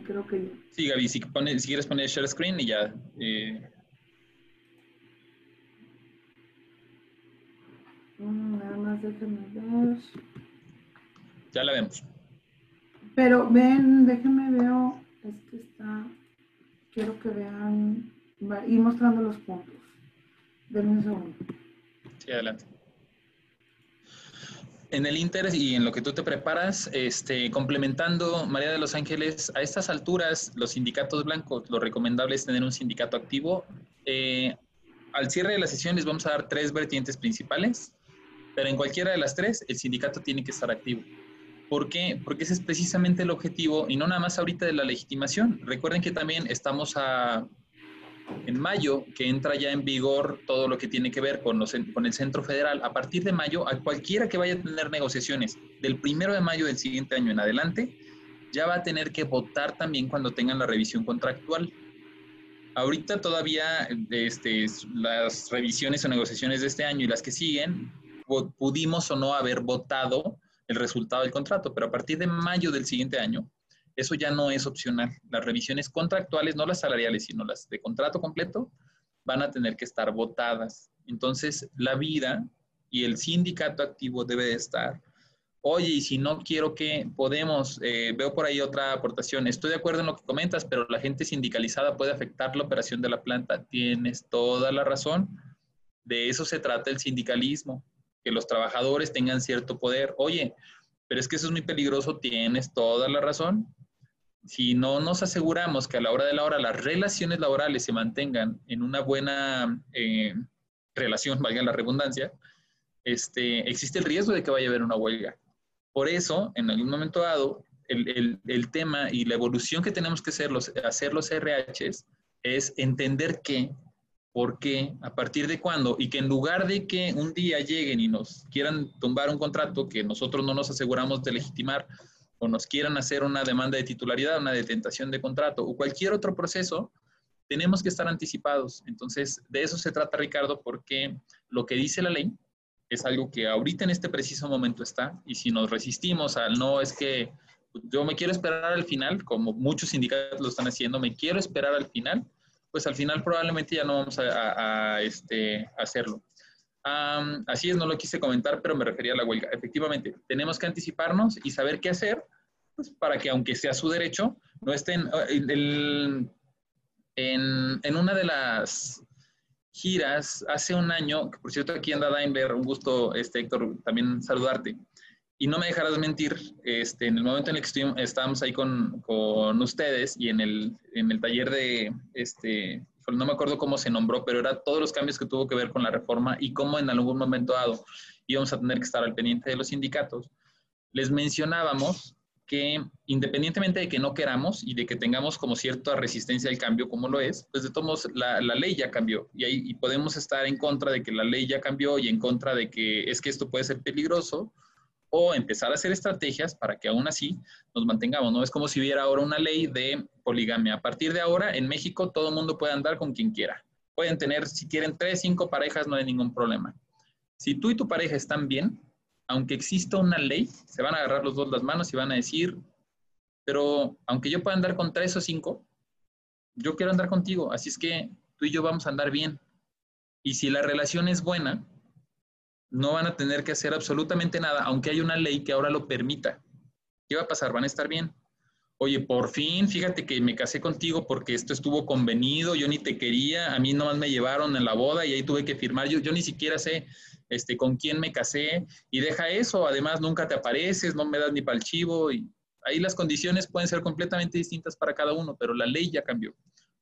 Creo que Sí, Gaby, si, si quieres poner share screen y ya Mm, nada más déjenme ver. Ya la vemos. Pero ven, déjenme veo. Este está. Quiero que vean, ir mostrando los puntos. Denme un segundo. Sí, adelante. En el Inter y en lo que tú te preparas, este, complementando María de los Ángeles, a estas alturas, los sindicatos blancos, lo recomendable es tener un sindicato activo. Eh, al cierre de la sesión les vamos a dar tres vertientes principales, pero en cualquiera de las tres, el sindicato tiene que estar activo. ¿Por qué? Porque ese es precisamente el objetivo, y no nada más ahorita de la legitimación. Recuerden que también estamos a en mayo, que entra ya en vigor todo lo que tiene que ver con, con el Centro Federal, a partir de mayo, a cualquiera que vaya a tener negociaciones del primero de mayo del siguiente año en adelante, ya va a tener que votar también cuando tengan la revisión contractual. Ahorita todavía este, las revisiones o negociaciones de este año y las que siguen, pudimos o no haber votado el resultado del contrato, pero a partir de mayo del siguiente año eso ya no es opcional. Las revisiones contractuales, no las salariales, sino las de contrato completo, van a tener que estar votadas. Entonces, la vida y el sindicato activo debe de estar. Oye, y si no quiero que podemos, eh, veo por ahí otra aportación, estoy de acuerdo en lo que comentas, pero la gente sindicalizada puede afectar la operación de la planta. Tienes toda la razón. De eso se trata el sindicalismo, que los trabajadores tengan cierto poder. Oye, pero es que eso es muy peligroso, tienes toda la razón si no nos aseguramos que a la hora de la hora las relaciones laborales se mantengan en una buena eh, relación, valga la redundancia, este, existe el riesgo de que vaya a haber una huelga. Por eso, en algún momento dado, el, el, tema y la evolución que tenemos que hacer los, hacer los RHs es entender qué, por qué, a partir de cuándo, y que en lugar de que un día lleguen y nos quieran tumbar un contrato que nosotros no nos aseguramos de legitimar, o nos quieran hacer una demanda de titularidad, una detentación de contrato o cualquier otro proceso, tenemos que estar anticipados. Entonces, de eso se trata, Ricardo, porque lo que dice la ley es algo que ahorita en este preciso momento está, y si nos resistimos al no es que yo me quiero esperar al final, como muchos sindicatos lo están haciendo, me quiero esperar al final, pues al final probablemente ya no vamos a, este, hacerlo. así es, no lo quise comentar, pero me refería a la huelga. Efectivamente, tenemos que anticiparnos y saber qué hacer pues, para que aunque sea su derecho, no estén... en, en, una de las giras hace un año, por cierto aquí anda Daimler, un gusto, este, Héctor, también saludarte. Y no me dejarás mentir, este, en el momento en el que estábamos ahí con, con ustedes y en el, en el taller de, este, no me acuerdo cómo se nombró, pero era todos los cambios que tuvo que ver con la reforma y cómo en algún momento dado íbamos a tener que estar al pendiente de los sindicatos. Les mencionábamos que independientemente de que no queramos y de que tengamos como cierta resistencia al cambio como lo es, pues de todos la, la ley ya cambió y, ahí, y podemos estar en contra de que la ley ya cambió y en contra de que es que esto puede ser peligroso o empezar a hacer estrategias para que aún así nos mantengamos. No es como si hubiera ahora una ley de poligamia. A partir de ahora, en México, todo el mundo puede andar con quien quiera. Pueden tener, si quieren, tres, cinco parejas, no hay ningún problema. Si tú y tu pareja están bien, aunque exista una ley, se van a agarrar los dos las manos y van a decir, pero aunque yo pueda andar con tres o cinco, yo quiero andar contigo, así es que tú y yo vamos a andar bien. Y si la relación es buena, no van a tener que hacer absolutamente nada, aunque hay una ley que ahora lo permita. ¿Qué va a pasar? Van a estar bien. Oye, por fin, fíjate que me casé contigo porque esto estuvo convenido, yo ni te quería, a mí nomás me llevaron en la boda y ahí tuve que firmar, yo, ni siquiera sé este, con quién me casé, y deja eso, además nunca te apareces, no me das ni para el chivo, y ahí las condiciones pueden ser completamente distintas para cada uno, pero la ley ya cambió.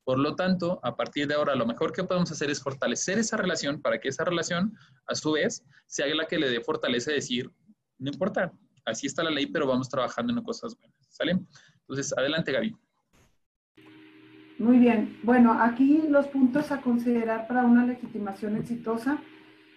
Por lo tanto, a partir de ahora, lo mejor que podemos hacer es fortalecer esa relación para que esa relación, a su vez, sea la que le dé fortaleza de decir, no importa, así está la ley, pero vamos trabajando en cosas buenas. ¿Sale? Entonces, adelante, Gaby. Muy bien. Bueno, aquí los puntos a considerar para una legitimación exitosa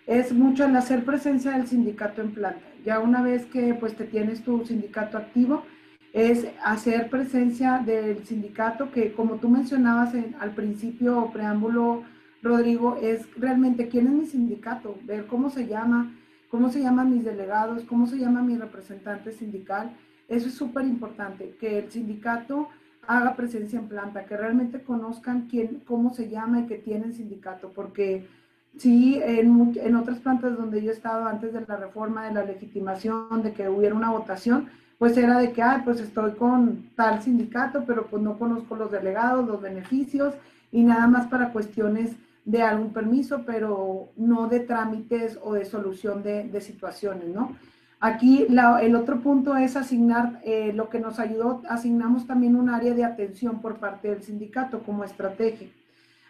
es mucho el hacer presencia del sindicato en planta. Ya una vez que pues te tienes tu sindicato activo, es hacer presencia del sindicato que como tú mencionabas al principio o preámbulo, Rodrigo, es realmente quién es mi sindicato, ver cómo se llama, cómo se llaman mis delegados, cómo se llama mi representante sindical. Eso es súper importante, que el sindicato haga presencia en planta, que realmente conozcan quién, cómo se llama y que tienen sindicato, porque Sí, en, en, otras plantas donde yo he estado antes de la reforma, de la legitimación, de que hubiera una votación, pues era de que, ah, pues estoy con tal sindicato, pero pues no conozco los delegados, los beneficios y nada más para cuestiones de algún permiso, pero no de trámites o de solución de, situaciones, ¿no? Aquí el otro punto es asignar, eh, lo que nos ayudó, asignamos también un área de atención por parte del sindicato como estrategia.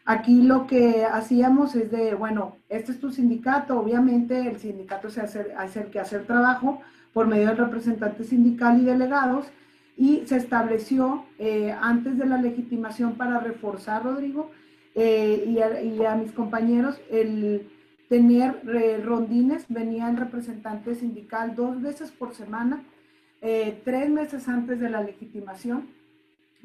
Aquí lo que hacíamos es de, bueno, este es tu sindicato, obviamente el sindicato se hace, hace el que hacer trabajo por medio del representante sindical y delegados, y se estableció eh, antes de la legitimación para reforzar, Rodrigo, eh, y, a, mis compañeros, el tener eh, rondines, venía el representante sindical dos veces por semana, tres meses antes de la legitimación,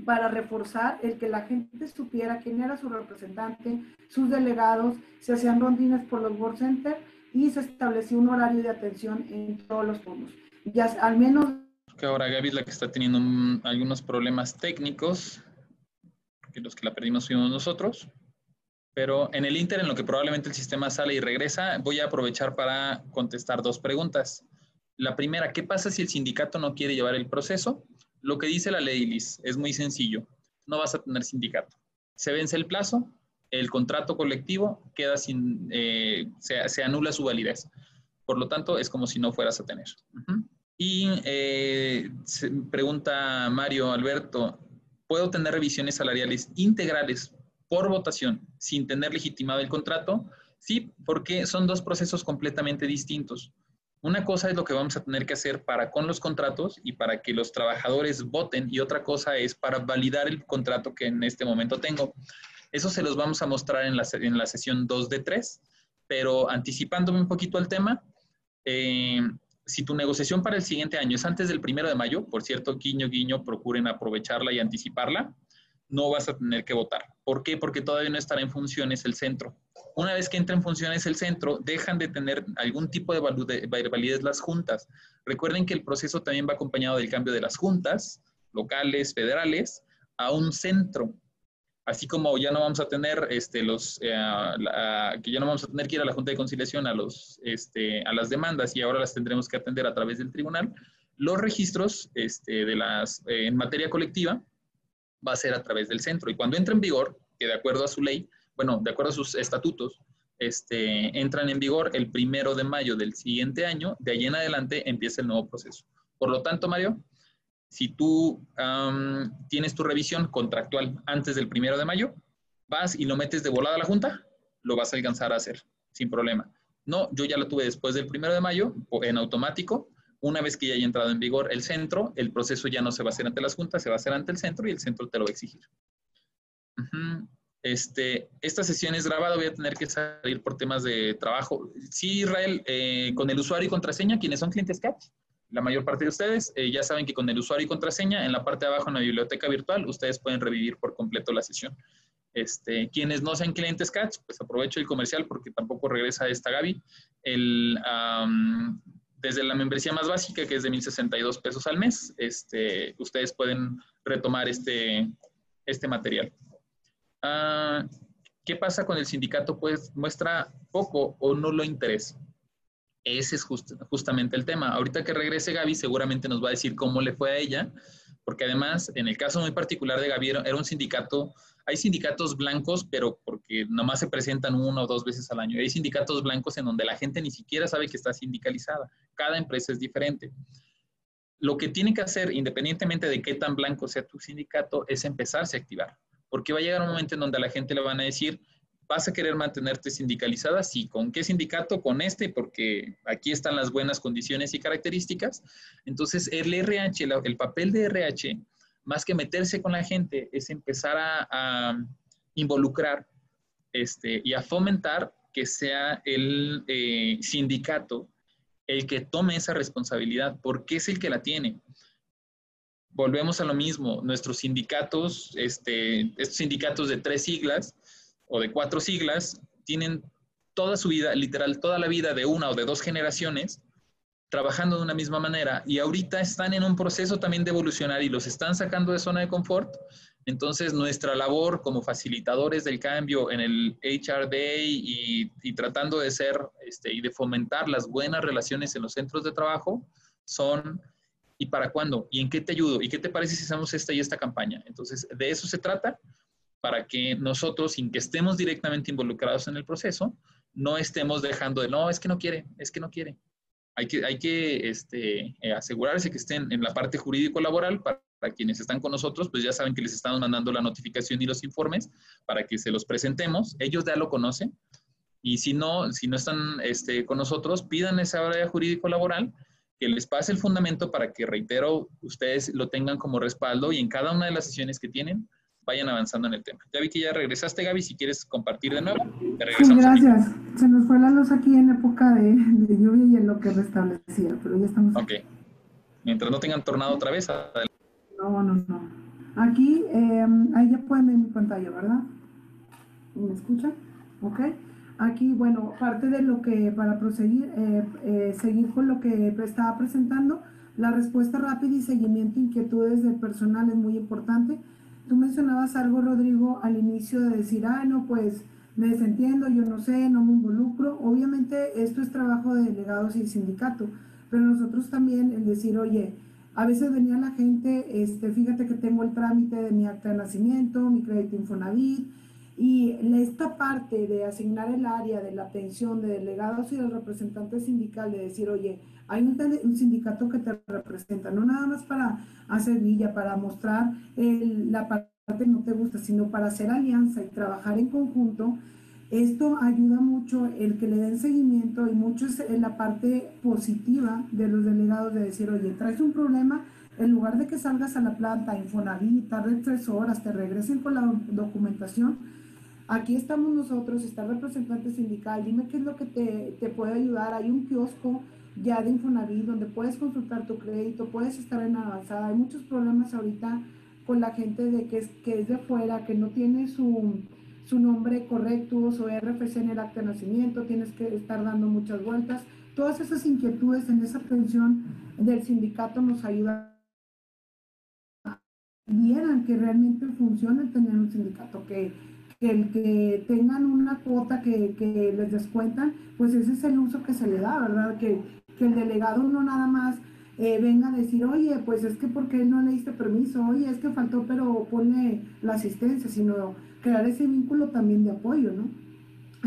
para reforzar el que la gente supiera quién era su representante, sus delegados, se hacían rondines por los World Center y se estableció un horario de atención en todos los turnos. Ya al menos... Que ahora Gaby es la que está teniendo algunos problemas técnicos, que los que la perdimos fuimos nosotros. Pero en el Inter, en lo que probablemente el sistema sale y regresa, voy a aprovechar para contestar dos preguntas. La primera, ¿qué pasa si el sindicato no quiere llevar el proceso? Lo que dice la ley, Liz, es muy sencillo. No vas a tener sindicato. Se vence el plazo, el contrato colectivo queda sin, eh, se, anula su validez. Por lo tanto, es como si no fueras a tener. Y eh, pregunta Mario Alberto, ¿puedo tener revisiones salariales integrales por votación sin tener legitimado el contrato? Sí, porque son dos procesos completamente distintos. Una cosa es lo que vamos a tener que hacer para con los contratos y para que los trabajadores voten y otra cosa es para validar el contrato que en este momento tengo. Eso se los vamos a mostrar en la, en la sesión 2 de 3, pero anticipándome un poquito al tema, eh, si tu negociación para el siguiente año es antes del primero de mayo, por cierto, guiño, guiño, procuren aprovecharla y anticiparla, no vas a tener que votar. ¿Por qué? Porque todavía no estará en funciones el centro. Una vez que entra en funciones el centro, dejan de tener algún tipo de validez las juntas. Recuerden que el proceso también va acompañado del cambio de las juntas locales, federales, a un centro así como ya no vamos a tener este, los, eh, que ya no vamos a tener que ir a la Junta de Conciliación a, los, este, a las demandas y ahora las tendremos que atender a través del tribunal, los registros este, de las, eh, en materia colectiva va a ser a través del centro. Y cuando entra en vigor, que de acuerdo a su ley, bueno, de acuerdo a sus estatutos, entran en vigor el primero de mayo del siguiente año, de ahí en adelante empieza el nuevo proceso. Por lo tanto, Mario, si tú tienes tu revisión contractual antes del primero de mayo, vas y lo metes de volada a la Junta, lo vas a alcanzar a hacer sin problema. No, yo ya lo tuve después del primero de mayo en automático. Una vez que ya haya entrado en vigor el centro, el proceso ya no se va a hacer ante las juntas, se va a hacer ante el centro y el centro te lo va a exigir. este, esta sesión es grabada, voy a tener que salir por temas de trabajo. Sí, Israel, eh, con el usuario y contraseña, ¿quiénes son clientes Catch? La mayor parte de ustedes eh, ya saben que con el usuario y contraseña, en la parte de abajo en la biblioteca virtual, ustedes pueden revivir por completo la sesión. Este, quienes no sean clientes Catch, pues aprovecho el comercial porque tampoco regresa esta Gaby. El, desde la membresía más básica, que es de 1.062 pesos al mes, este, ustedes pueden retomar este, este material. Ah, ¿Qué pasa con el sindicato? Pues muestra poco o no lo interés. Ese es justamente el tema. Ahorita que regrese Gaby, seguramente nos va a decir cómo le fue a ella, porque además, en el caso muy particular de Gaby, era un sindicato, hay sindicatos blancos, pero porque nomás se presentan una o dos veces al año. Hay sindicatos blancos en donde la gente ni siquiera sabe que está sindicalizada. Cada empresa es diferente. Lo que tiene que hacer, independientemente de qué tan blanco sea tu sindicato, es empezarse a activar, porque va a llegar un momento en donde a la gente le van a decir, ¿Vas a querer mantenerte sindicalizada? Sí. ¿Con qué sindicato? Con este, porque aquí están las buenas condiciones y características. Entonces, el RH, el papel de RH, más que meterse con la gente, es empezar a, involucrar este, y a fomentar que sea el eh, sindicato el que tome esa responsabilidad, porque es el que la tiene. Volvemos a lo mismo, nuestros sindicatos, este, estos sindicatos de tres siglas, o de cuatro siglas tienen toda su vida, literal, toda la vida de una o de dos generaciones trabajando de una misma manera y ahorita están en un proceso también de evolucionar y los están sacando de zona de confort. Entonces, nuestra labor como facilitadores del cambio en el HR Day y, tratando de ser este, y de fomentar las buenas relaciones en los centros de trabajo son ¿Y para cuándo? ¿Y en qué te ayudo? ¿Y qué te parece si hacemos esta y esta campaña? Entonces, de eso se trata para que nosotros, sin que estemos directamente involucrados en el proceso, no estemos dejando de, no, es que no quiere, es que no quiere. Hay que, hay que este, eh, asegurarse que estén en la parte jurídico-laboral para, quienes están con nosotros, pues ya saben que les estamos mandando la notificación y los informes para que se los presentemos. Ellos ya lo conocen. Y si no, si no están este, con nosotros, pidan esa área jurídico-laboral que les pase el fundamento para que, reitero, ustedes lo tengan como respaldo y en cada una de las sesiones que tienen vayan avanzando en el tema. Ya vi que ya regresaste, Gaby, si quieres compartir de nuevo. Te sí, gracias. Se nos fue la luz aquí en época de, lluvia y en lo que restablecía, pero ya estamos. Ok. Mientras no tengan tornado otra vez. No, no, no. Aquí, eh, ahí ya pueden ver mi pantalla, ¿verdad? ¿Me escuchan? Ok. Aquí, bueno, parte de lo que, para proseguir, eh, eh, seguir con lo que estaba presentando, la respuesta rápida y seguimiento inquietudes del personal es muy importante. Tú mencionabas algo, Rodrigo, al inicio de decir, ah, no, pues me desentiendo, yo no sé, no me involucro. Obviamente esto es trabajo de delegados y sindicato, pero nosotros también el decir, oye, a veces venía la gente, este, fíjate que tengo el trámite de mi acta de nacimiento, mi crédito Infonavit, y esta parte de asignar el área de la atención de delegados y del representante sindical, de decir, oye, hay un, sindicato que te representa, no nada más para hacer villa, para mostrar la parte que no te gusta, sino para hacer alianza y trabajar en conjunto. Esto ayuda mucho el que le den seguimiento y mucho es la parte positiva de los delegados de decir, oye, traes un problema, en lugar de que salgas a la planta, Infonavit, tarde tres horas, te regresen con la documentación, aquí estamos nosotros, está el representante sindical, dime qué es lo que te, te puede ayudar, hay un kiosco ya de Infonavit, donde puedes consultar tu crédito, puedes estar en avanzada. Hay muchos problemas ahorita con la gente de que es, que es de fuera, que no tiene su, su nombre correcto, su RFC en el acta de nacimiento, tienes que estar dando muchas vueltas. Todas esas inquietudes en esa atención del sindicato nos ayudan vieran que realmente funciona tener un sindicato, que que que tengan una cuota que, que, les descuentan, pues ese es el uso que se le da, ¿verdad? Que, que el delegado no nada más eh, venga a decir, oye, pues es que porque no le diste permiso, oye, es que faltó, pero pone la asistencia, sino crear ese vínculo también de apoyo, ¿no?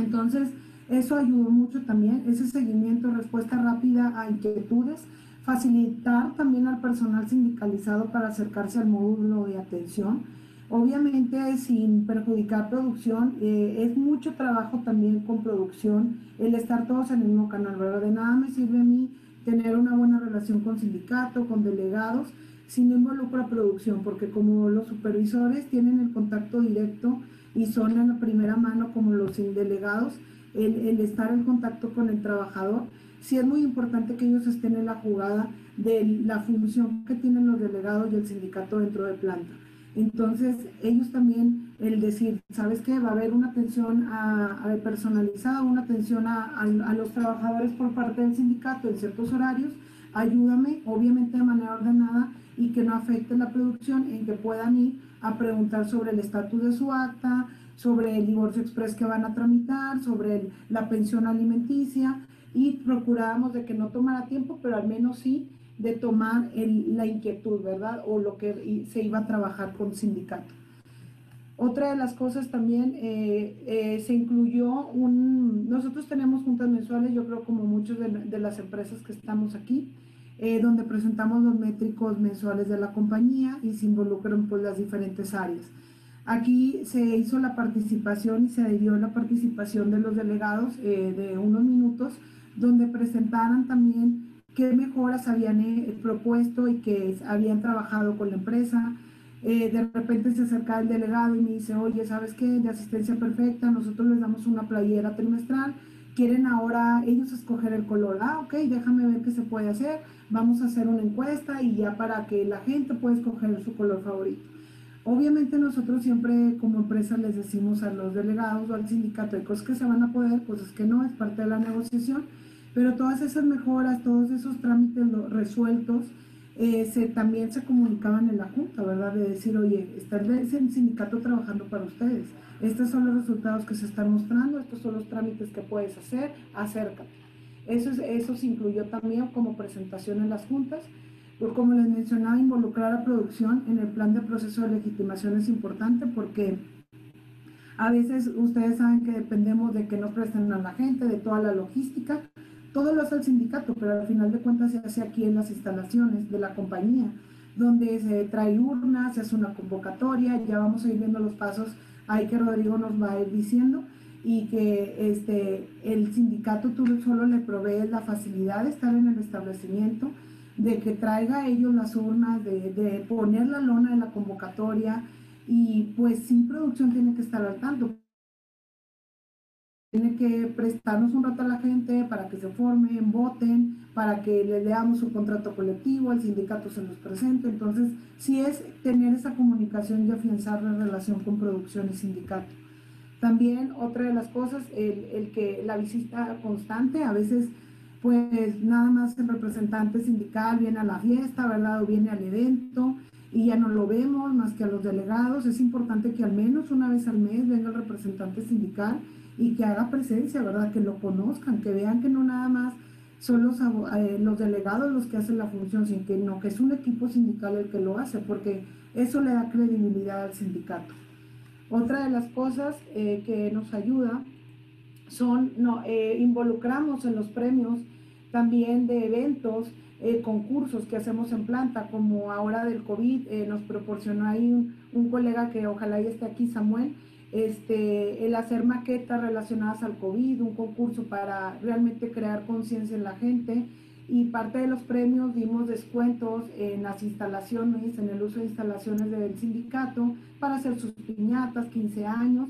Entonces, eso ayudó mucho también, ese seguimiento, respuesta rápida a inquietudes, facilitar también al personal sindicalizado para acercarse al módulo de atención, Obviamente sin perjudicar producción, eh, es mucho trabajo también con producción el estar todos en el mismo canal, ¿verdad? De nada me sirve a mí tener una buena relación con sindicato, con delegados, si no involucro producción, porque como los supervisores tienen el contacto directo y son en la primera mano como los delegados, el, el estar en contacto con el trabajador, sí es muy importante que ellos estén en la jugada de la función que tienen los delegados y el sindicato dentro de planta. Entonces, ellos también, el decir, ¿sabes qué? Va a haber una atención a, personalizada, una atención a, los trabajadores por parte del sindicato en ciertos horarios, ayúdame, obviamente de manera ordenada y que no afecte la producción, en que puedan ir a preguntar sobre el estatus de su acta, sobre el divorcio express que van a tramitar, sobre la pensión alimenticia y procuramos de que no tomara tiempo, pero al menos sí de tomar la inquietud, ¿verdad? O lo que se iba a trabajar con sindicato. Otra de las cosas también eh, eh, se incluyó un, nosotros tenemos juntas mensuales, yo creo como muchas de, las empresas que estamos aquí, eh, donde presentamos los métricos mensuales de la compañía y se involucran pues las diferentes áreas. Aquí se hizo la participación y se dio la participación de los delegados de unos minutos, donde presentaran también qué mejoras habían eh, propuesto y que habían trabajado con la empresa. Eh, de repente se acerca el delegado y me dice, oye, ¿sabes qué? De asistencia perfecta, nosotros les damos una playera trimestral, quieren ahora ellos escoger el color. Ah, ok, déjame ver qué se puede hacer. Vamos a hacer una encuesta y ya para que la gente pueda escoger su color favorito. Obviamente nosotros siempre como empresa les decimos a los delegados o al sindicato de cosas que se van a poder, es que no, es parte de la negociación pero todas esas mejoras, todos esos trámites resueltos, eh, se, también se comunicaban en la Junta, ¿verdad? De decir, oye, está el sindicato trabajando para ustedes. Estos son los resultados que se están mostrando, estos son los trámites que puedes hacer, acércate. Eso, eso se incluyó también como presentación en las juntas. pues, como les mencionaba, involucrar a producción en el plan de proceso de legitimación es importante porque a veces ustedes saben que dependemos de que nos presten a la gente, de toda la logística. Todo lo hace el sindicato, pero al final de cuentas se hace aquí en las instalaciones de la compañía, donde se trae urnas, se hace una convocatoria, ya vamos a ir viendo los pasos ahí que Rodrigo nos va a ir diciendo y que este, el sindicato tú solo le provee la facilidad de estar en el establecimiento, de que traiga ellos las urnas, de, de poner la lona en la convocatoria y pues sin producción tiene que estar al tanto. Tiene que prestarnos un rato a la gente para que se formen, voten, para que le leamos su contrato colectivo, el sindicato se los presente. Entonces, sí es tener esa comunicación y afianzar la relación con producción y sindicato. También otra de las cosas, el, el que la visita constante, a veces pues nada más el representante sindical viene a la fiesta, ¿verdad? O viene al evento y ya no lo vemos más que a los delegados. Es importante que al menos una vez al mes venga el representante sindical y que haga presencia, ¿verdad? Que lo conozcan, que vean que no nada más son los, eh, los delegados los que hacen la función, sino que, no, que es un equipo sindical el que lo hace, porque eso le da credibilidad al sindicato. Otra de las cosas eh, que nos ayuda son, no, eh, involucramos en los premios también de eventos, concursos que hacemos en planta, como ahora del COVID, nos proporcionó ahí un, un, colega que ojalá ya esté aquí, Samuel, este, el hacer maquetas relacionadas al COVID, un concurso para realmente crear conciencia en la gente, y parte de los premios dimos descuentos en las instalaciones, en el uso de instalaciones del sindicato para hacer sus piñatas, 15 años.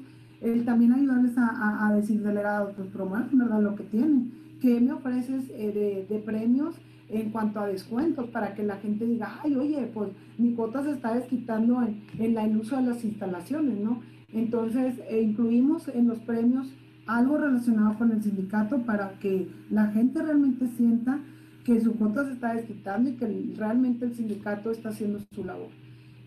también ayudarles a, decir delegados, pues promuevan ¿verdad? lo que tienen. ¿Qué me ofreces eh, de, premios en cuanto a descuentos para que la gente diga, ay, oye, pues mi cuota se está desquitando en el uso de las instalaciones, ¿no? Entonces, eh, incluimos en los premios algo relacionado con el sindicato para que la gente realmente sienta que su cuota se está desquitando y que realmente el sindicato está haciendo su labor.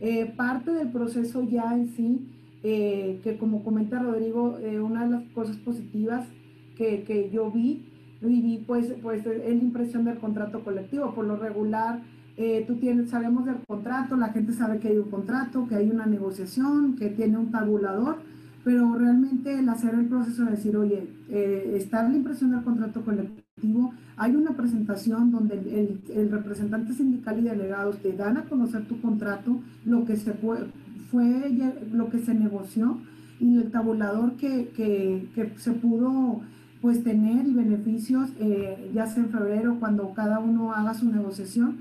Eh, parte del proceso ya en sí, eh, que como comenta Rodrigo, eh, una de las cosas positivas que, que yo vi, viví pues, pues es la impresión del contrato colectivo. Por lo regular, tú tienes, sabemos del contrato, la gente sabe que hay un contrato, que hay una negociación, que tiene un tabulador, pero realmente el hacer el proceso de decir, oye, está la impresión del contrato colectivo, hay una presentación donde el, representante sindical y delegados te dan a conocer tu contrato, lo que se fue, fue lo que se negoció y el tabulador que, se pudo pues tener y beneficios eh, ya sea en febrero cuando cada uno haga su negociación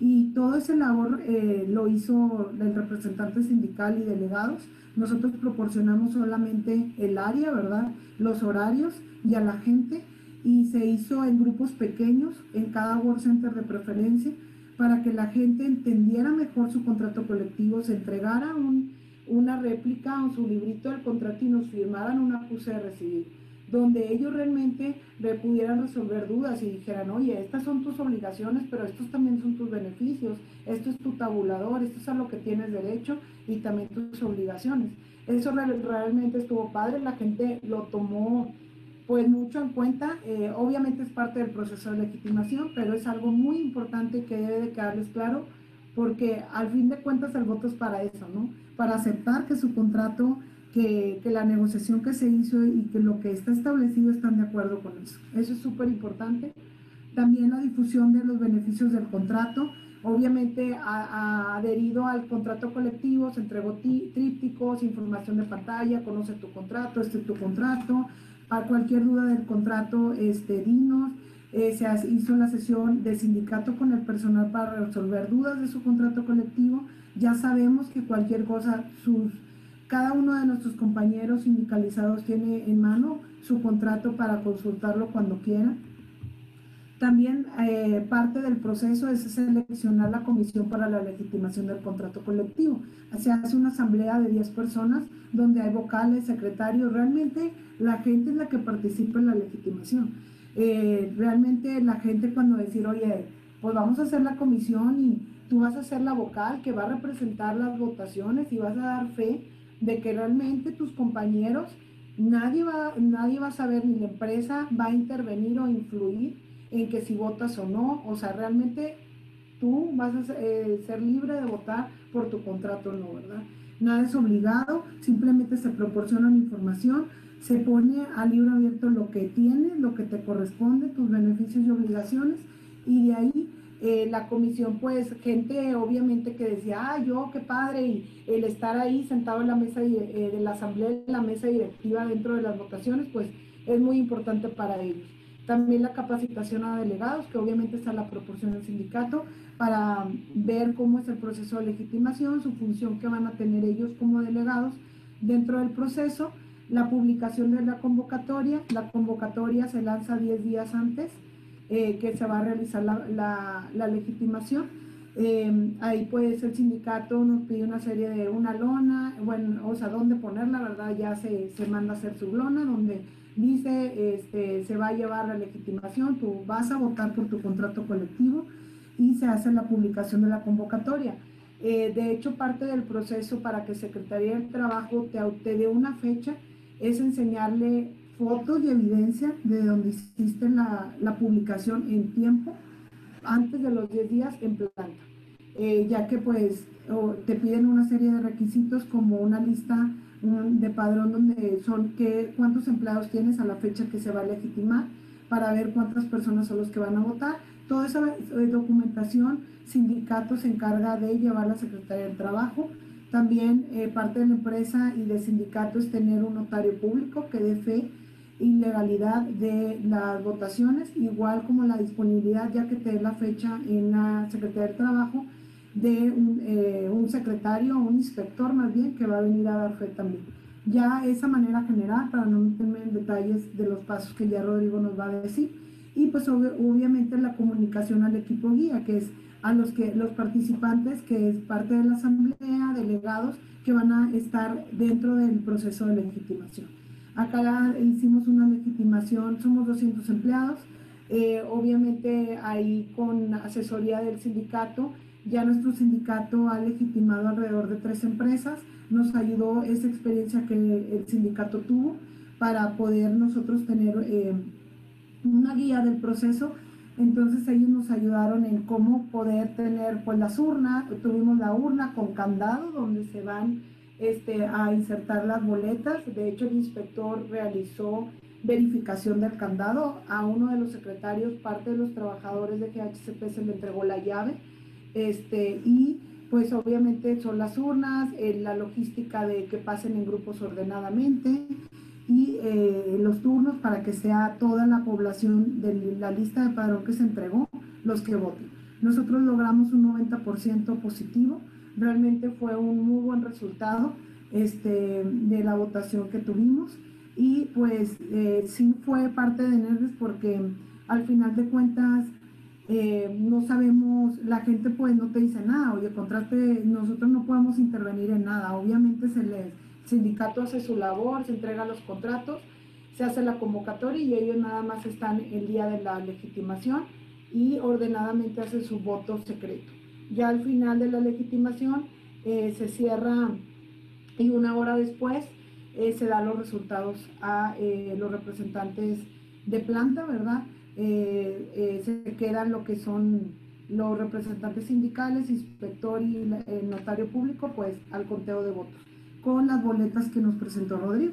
y todo ese labor eh, lo hizo el representante sindical y delegados. Nosotros proporcionamos solamente el área, ¿verdad? Los horarios y a la gente y se hizo en grupos pequeños, en cada World Center de preferencia, para que la gente entendiera mejor su contrato colectivo, se entregara un, una réplica o su librito del contrato y nos firmaran una acuse de recibir, donde ellos realmente pudieran resolver dudas y dijeran, oye, estas son tus obligaciones, pero estos también son tus beneficios, esto es tu tabulador, esto es a lo que tienes derecho y también tus obligaciones. Eso realmente estuvo padre, la gente lo tomó pues mucho en cuenta. Eh, obviamente es parte del proceso de legitimación, pero es algo muy importante que debe de quedarles claro, porque al fin de cuentas el voto es para eso, ¿no? Para aceptar que su contrato, que, que la negociación que se hizo y que lo que está establecido están de acuerdo con eso. Eso es súper importante. También la difusión de los beneficios del contrato. Obviamente ha, adherido al contrato colectivo, se entregó trípticos, información de pantalla, conoce tu contrato, este es tu contrato, a cualquier duda del contrato, este, dinos. Eh, se hizo la sesión de sindicato con el personal para resolver dudas de su contrato colectivo. Ya sabemos que cualquier cosa, sus, cada uno de nuestros compañeros sindicalizados tiene en mano su contrato para consultarlo cuando quiera. También eh, parte del proceso es seleccionar la comisión para la legitimación del contrato colectivo. Se hace una asamblea de 10 personas donde hay vocales, secretarios. Realmente la gente es la que participa en la legitimación. Eh, realmente la gente cuando decir, oye, pues vamos a hacer la comisión y tú vas a ser la vocal que va a representar las votaciones y vas a dar fe de que realmente tus compañeros, nadie va, nadie va a saber ni la empresa va a intervenir o influir en que si votas o no, o sea, realmente tú vas a eh, ser libre de votar por tu contrato o no, ¿verdad? Nada es obligado, simplemente se proporciona información, se pone al libro abierto lo que tienes, lo que te corresponde, tus beneficios y obligaciones, y de ahí eh, la comisión, pues gente obviamente que decía, ah, yo, qué padre, y el estar ahí sentado en la mesa de, de la asamblea, en la mesa directiva dentro de las votaciones, pues es muy importante para ellos. También la capacitación a delegados, que obviamente está la proporción del sindicato, para ver cómo es el proceso de legitimación, su función que van a tener ellos como delegados dentro del proceso, la publicación de la convocatoria, la convocatoria se lanza 10 días antes eh, que se va a realizar la, la, legitimación. Eh, ahí pues el sindicato nos pide una serie de una lona, bueno, o sea, dónde ponerla, ¿verdad? Ya se, se manda a hacer su lona, donde dice, este, se va a llevar la legitimación, tú vas a votar por tu contrato colectivo y se hace la publicación de la convocatoria. Eh, de hecho, parte del proceso para que Secretaría del Trabajo te, te dé una fecha es enseñarle fotos y evidencia de donde hiciste la, la publicación en tiempo antes de los 10 días en planta, eh, ya que pues te piden una serie de requisitos como una lista de padrón donde son qué, cuántos empleados tienes a la fecha que se va a legitimar para ver cuántas personas son los que van a votar. Toda esa eh, documentación, sindicato se encarga de llevar la Secretaría del Trabajo. También eh, parte de la empresa y del sindicato es tener un notario público que dé fe y legalidad de las votaciones, igual como la disponibilidad ya que te dé la fecha en la Secretaría del Trabajo de un, eh, un secretario o un inspector más bien que va a venir a dar fe también. Ya esa manera general, para no meterme en detalles de los pasos que ya Rodrigo nos va a decir, y pues obviamente la comunicación al equipo guía, que es a los, que, los participantes, que es parte de la asamblea, delegados, que van a estar dentro del proceso de legitimación. Acá hicimos una legitimación, somos 200 empleados, eh, obviamente ahí con asesoría del sindicato, ya nuestro sindicato ha legitimado alrededor de tres empresas. Nos ayudó esa experiencia que el sindicato tuvo para poder nosotros tener eh, una guía del proceso. Entonces ellos nos ayudaron en cómo poder tener pues las urnas. Tuvimos la urna con candado donde se van este, a insertar las boletas. De hecho el inspector realizó verificación del candado. A uno de los secretarios, parte de los trabajadores de GHCP se le entregó la llave este, y pues obviamente son las urnas, eh, la logística de que pasen en grupos ordenadamente y eh, los turnos para que sea toda la población de la lista de padrón que se entregó los que voten. Nosotros logramos un 90% positivo, realmente fue un muy buen resultado este, de la votación que tuvimos. Y pues eh, sí fue parte de nervios porque al final de cuentas eh, no sabemos, la gente pues no te dice nada, oye, contrate, nosotros no podemos intervenir en nada, obviamente el sindicato hace su labor, se entrega los contratos, se hace la convocatoria y ellos nada más están el día de la legitimación y ordenadamente hacen su voto secreto. Ya al final de la legitimación eh, se cierra y una hora después eh, se dan los resultados a los representantes de planta, ¿verdad? Eh, eh, se quedan lo que son los representantes sindicales, inspector y notario público, pues al conteo de votos, con las boletas que nos presentó Rodrigo.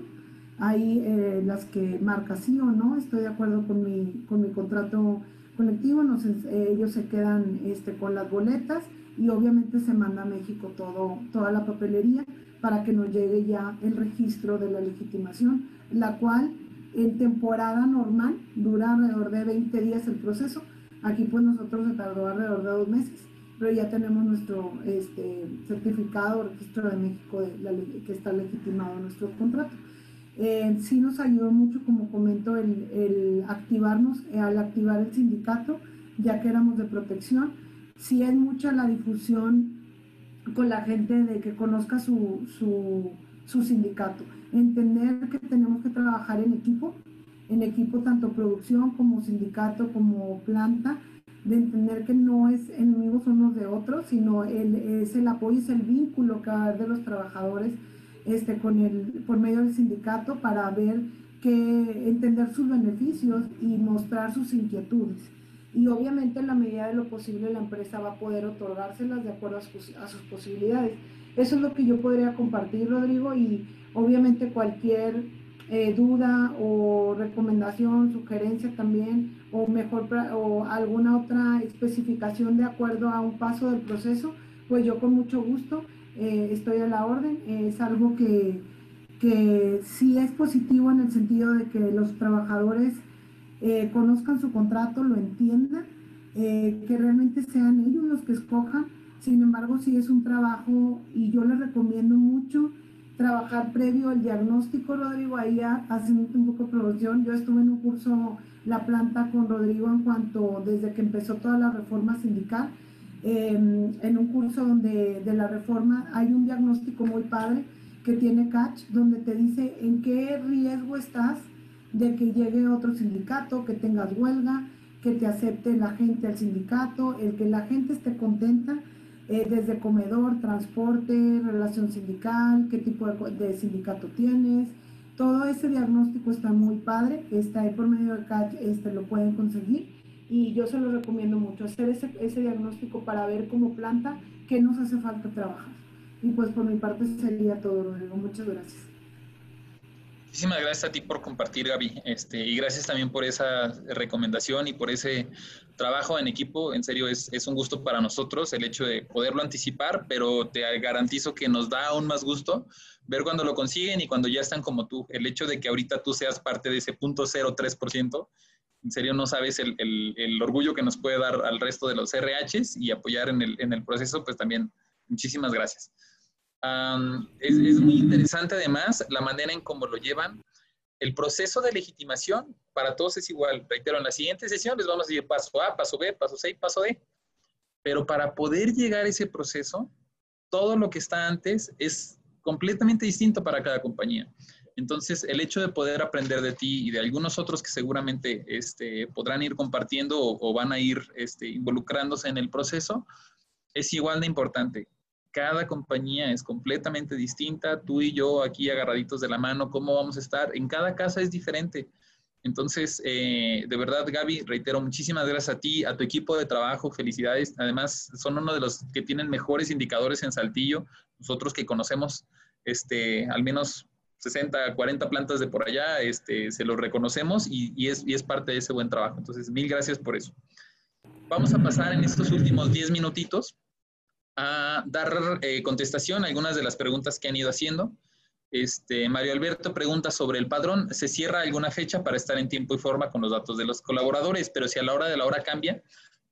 Ahí eh, las que marca sí o no, estoy de acuerdo con mi, con mi contrato colectivo, nos, ellos se quedan este, con las boletas y obviamente se manda a México todo, toda la papelería para que nos llegue ya el registro de la legitimación, la cual en temporada normal dura alrededor de 20 días el proceso. Aquí pues nosotros se tardó alrededor de dos meses, pero ya tenemos nuestro este, certificado registro de México de que está legitimado nuestro contrato. Eh, sí nos ayudó mucho, como comento, el, activarnos, eh, al activar el sindicato, ya que éramos de protección. Sí es mucha la difusión con la gente de que conozca su, su, su sindicato entender que tenemos que trabajar en equipo, en equipo tanto producción como sindicato como planta, de entender que no es enemigos unos de otros, sino el, es el apoyo, es el vínculo que va a haber de los trabajadores este, con el, por medio del sindicato para ver que entender sus beneficios y mostrar sus inquietudes. y obviamente en la medida de lo posible la empresa va a poder otorgárselas de acuerdo a sus, posibilidades. Eso es lo que yo podría compartir, Rodrigo, y obviamente cualquier eh, duda o recomendación, sugerencia también, o mejor, o alguna otra especificación de acuerdo a un paso del proceso, pues yo con mucho gusto eh, estoy a la orden. es algo que, que sí es positivo en el sentido de que los trabajadores eh, conozcan su contrato, lo entiendan, que realmente sean ellos los que escojan. Sin embargo, sí es un trabajo y yo les recomiendo mucho trabajar previo al diagnóstico, Rodrigo, ahí haciendo un poco de producción. Yo estuve en un curso La Planta con Rodrigo en cuanto, desde que empezó toda la reforma sindical, em, en un curso donde de la reforma hay un diagnóstico muy padre que tiene Catch, donde te dice en qué riesgo estás de que llegue otro sindicato, que tengas huelga, que te acepte la gente al sindicato, el que la gente esté contenta eh, desde comedor, transporte, relación sindical, qué tipo de, sindicato tienes. Todo ese diagnóstico está muy padre, está ahí por medio de CAT, este, lo pueden conseguir y yo se lo recomiendo mucho, hacer ese, ese diagnóstico para ver como planta qué nos hace falta trabajar. Y pues por mi parte sería todo, Rodrigo. Muchas gracias. Muchísimas gracias a ti por compartir, Gaby. Este, y gracias también por esa recomendación y por ese trabajo en equipo. En serio, es, es, un gusto para nosotros el hecho de poderlo anticipar, pero te garantizo que nos da aún más gusto ver cuando lo consiguen y cuando ya están como tú. El hecho de que ahorita tú seas parte de ese punto 0,3%, en serio no sabes el, orgullo que nos puede dar al resto de los RHs y apoyar en el, proceso, pues también muchísimas gracias es, muy interesante además la manera en cómo lo llevan. El proceso de legitimación para todos es igual. Reitero, en la siguiente sesión les vamos a decir paso A, paso B, paso C paso D. Pero para poder llegar a ese proceso, todo lo que está antes es completamente distinto para cada compañía. Entonces, el hecho de poder aprender de ti y de algunos otros que seguramente este, podrán ir compartiendo o, van a ir este, involucrándose en el proceso, es igual de importante cada compañía es completamente distinta, tú y yo aquí agarraditos de la mano, cómo vamos a estar, en cada casa es diferente. Entonces, eh, de verdad, Gaby, reitero, muchísimas gracias a ti, a tu equipo de trabajo, felicidades. Además, son uno de los que tienen mejores indicadores en Saltillo. Nosotros que conocemos este, al menos 60, 40 plantas de por allá, este, se los reconocemos y, y, es, y es parte de ese buen trabajo. Entonces, mil gracias por eso. Vamos a pasar en estos últimos 10 minutitos a dar eh, contestación a algunas de las preguntas que han ido haciendo. Este, Mario Alberto pregunta sobre el padrón. ¿Se cierra alguna fecha para estar en tiempo y forma con los datos de los colaboradores? Pero si a la hora de la hora cambia,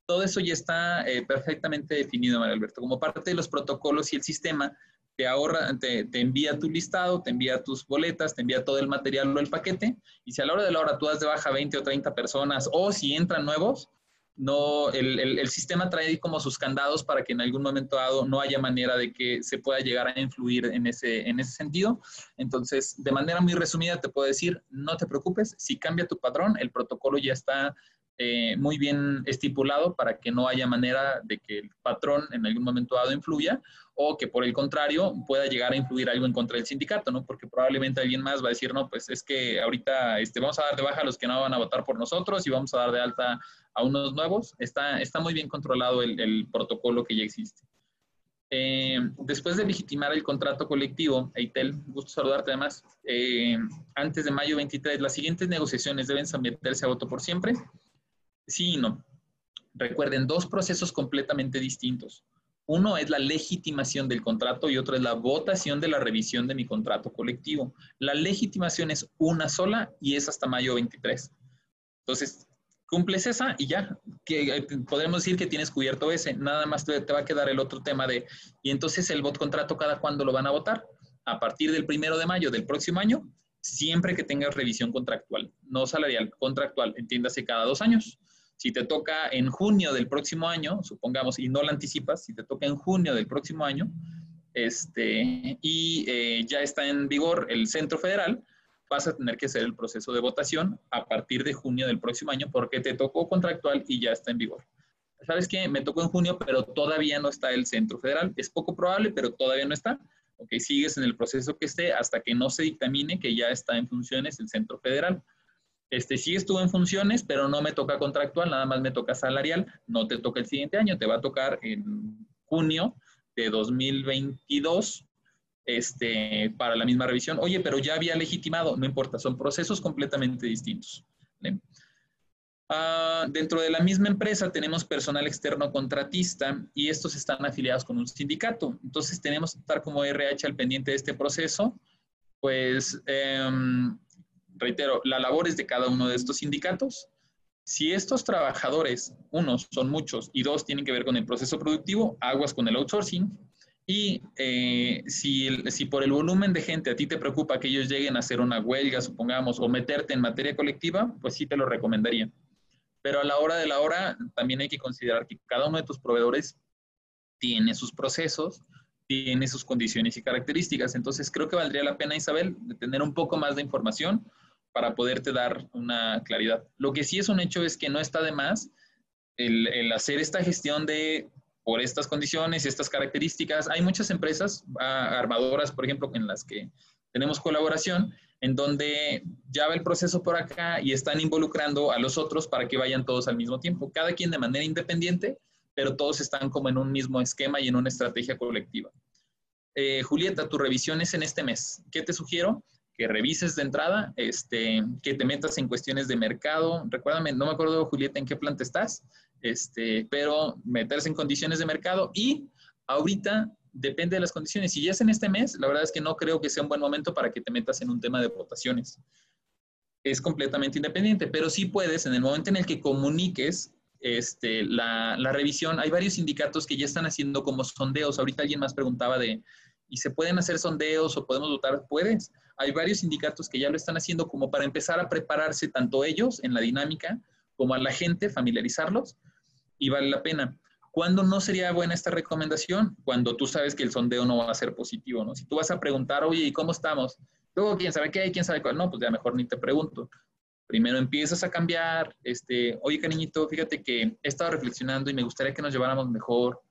todo eso ya está eh, perfectamente definido, Mario Alberto. Como parte de los protocolos y el sistema, te ahorra, te, te, envía tu listado, te envía tus boletas, te envía todo el material o el paquete. Y si a la hora de la hora tú das de baja 20 o 30 personas, o si entran nuevos, no, el, el, sistema trae como sus candados para que en algún momento dado no haya manera de que se pueda llegar a influir en ese, en ese sentido. Entonces, de manera muy resumida, te puedo decir, no te preocupes, si cambia tu patrón, el protocolo ya está eh, muy bien estipulado para que no haya manera de que el patrón en algún momento dado influya o que por el contrario pueda llegar a influir algo en contra del sindicato, ¿no? Porque probablemente alguien más va a decir, no, pues es que ahorita este, vamos a dar de baja a los que no van a votar por nosotros y vamos a dar de alta a unos nuevos. Está, está muy bien controlado el, protocolo que ya existe. Eh, después de legitimar el contrato colectivo, Eitel, gusto saludarte además, eh, antes de mayo 23, las siguientes negociaciones deben someterse a voto por siempre. Sí y no. Recuerden, dos procesos completamente distintos. Uno es la legitimación del contrato y otro es la votación de la revisión de mi contrato colectivo. La legitimación es una sola y es hasta mayo 23. Entonces, cumples esa y ya, que eh, podemos decir que tienes cubierto ese, nada más te, va a quedar el otro tema de, y entonces el voto contrato, ¿cada cuándo lo van a votar? A partir del primero de mayo del próximo año, siempre que tengas revisión contractual, no salarial, contractual, entiéndase cada dos años. Si te toca en junio del próximo año, supongamos, y no la anticipas, si te toca en junio del próximo año, este, y eh, ya está en vigor el centro federal, vas a tener que hacer el proceso de votación a partir de junio del próximo año porque te tocó contractual y ya está en vigor. ¿Sabes qué? Me tocó en junio, pero todavía no está el centro federal. Es poco probable, pero todavía no está. Ok, sigues en el proceso que esté hasta que no se dictamine que ya está en funciones el centro federal. Este, sí estuvo en funciones, pero no me toca contractual, nada más me toca salarial, no te toca el siguiente año, te va a tocar en junio de 2022 este, para la misma revisión. Oye, pero ya había legitimado, no importa, son procesos completamente distintos. Ah, dentro de la misma empresa tenemos personal externo contratista y estos están afiliados con un sindicato. Entonces tenemos que estar como RH al pendiente de este proceso. Pues, em, reitero, la labor es de cada uno de estos sindicatos. Si estos trabajadores, unos son muchos y dos tienen que ver con el proceso productivo, aguas con el outsourcing. Y eh, si, si por el volumen de gente a ti te preocupa que ellos lleguen a hacer una huelga, supongamos, o meterte en materia colectiva, pues sí te lo recomendaría. Pero a la hora de la hora también hay que considerar que cada uno de tus proveedores tiene sus procesos, tiene sus condiciones y características. Entonces creo que valdría la pena, Isabel, de tener un poco más de información para poderte dar una claridad. Lo que sí es un hecho es que no está de más el, hacer esta gestión de por estas condiciones y estas características. Hay muchas empresas ah, armadoras, por ejemplo, en las que tenemos colaboración, en donde ya va el proceso por acá y están involucrando a los otros para que vayan todos al mismo tiempo, cada quien de manera independiente, pero todos están como en un mismo esquema y en una estrategia colectiva. Eh, Julieta, tu revisión es en este mes. ¿Qué te sugiero? Que revises de entrada, este, que te metas en cuestiones de mercado. Recuérdame, no me acuerdo, Julieta, en qué planta estás, este, pero meterse en condiciones de mercado y ahorita depende de las condiciones. Si ya es en este mes, la verdad es que no creo que sea un buen momento para que te metas en un tema de votaciones. Es completamente independiente, pero sí puedes, en el momento en el que comuniques este, la, la, revisión, hay varios sindicatos que ya están haciendo como sondeos. Ahorita alguien más preguntaba de, ¿y se pueden hacer sondeos o podemos votar? Puedes. Hay varios sindicatos que ya lo están haciendo como para empezar a prepararse tanto ellos en la dinámica como a la gente, familiarizarlos y vale la pena. ¿Cuándo no sería buena esta recomendación? Cuando tú sabes que el sondeo no va a ser positivo, ¿no? Si tú vas a preguntar, oye, ¿y cómo estamos? Luego, ¿quién sabe qué hay? ¿Quién sabe cuál? No, pues ya mejor ni te pregunto. Primero empiezas a cambiar, este, oye, cariñito, fíjate que he estado reflexionando y me gustaría que nos lleváramos mejor.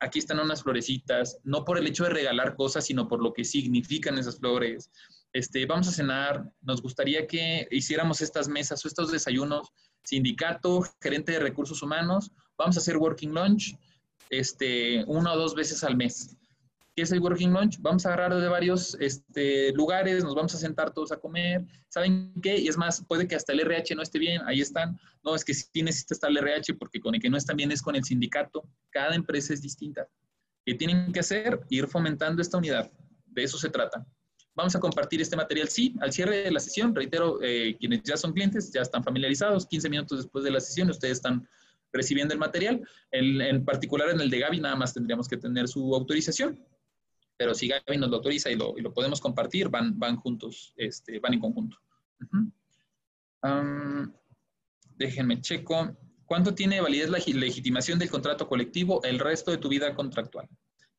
Aquí están unas florecitas, no por el hecho de regalar cosas, sino por lo que significan esas flores. Este, vamos a cenar, nos gustaría que hiciéramos estas mesas o estos desayunos sindicato, gerente de recursos humanos, vamos a hacer working lunch este, una o dos veces al mes. ¿Qué es el working lunch? Vamos a agarrar de varios este, lugares, nos vamos a sentar todos a comer. ¿Saben qué? Y es más, puede que hasta el RH no esté bien, ahí están. No, es que sí necesita estar el RH porque con el que no está bien es con el sindicato. Cada empresa es distinta. ¿Qué tienen que hacer? Ir fomentando esta unidad. De eso se trata. Vamos a compartir este material, sí, al cierre de la sesión. Reitero, eh, quienes ya son clientes ya están familiarizados. 15 minutos después de la sesión, ustedes están recibiendo el material. en particular, en el de Gaby, nada más tendríamos que tener su autorización. Pero si Gaby nos lo autoriza y lo, y lo podemos compartir, van, van juntos, este, van en conjunto. déjenme checo. ¿Cuánto tiene validez la legitimación del contrato colectivo el resto de tu vida contractual?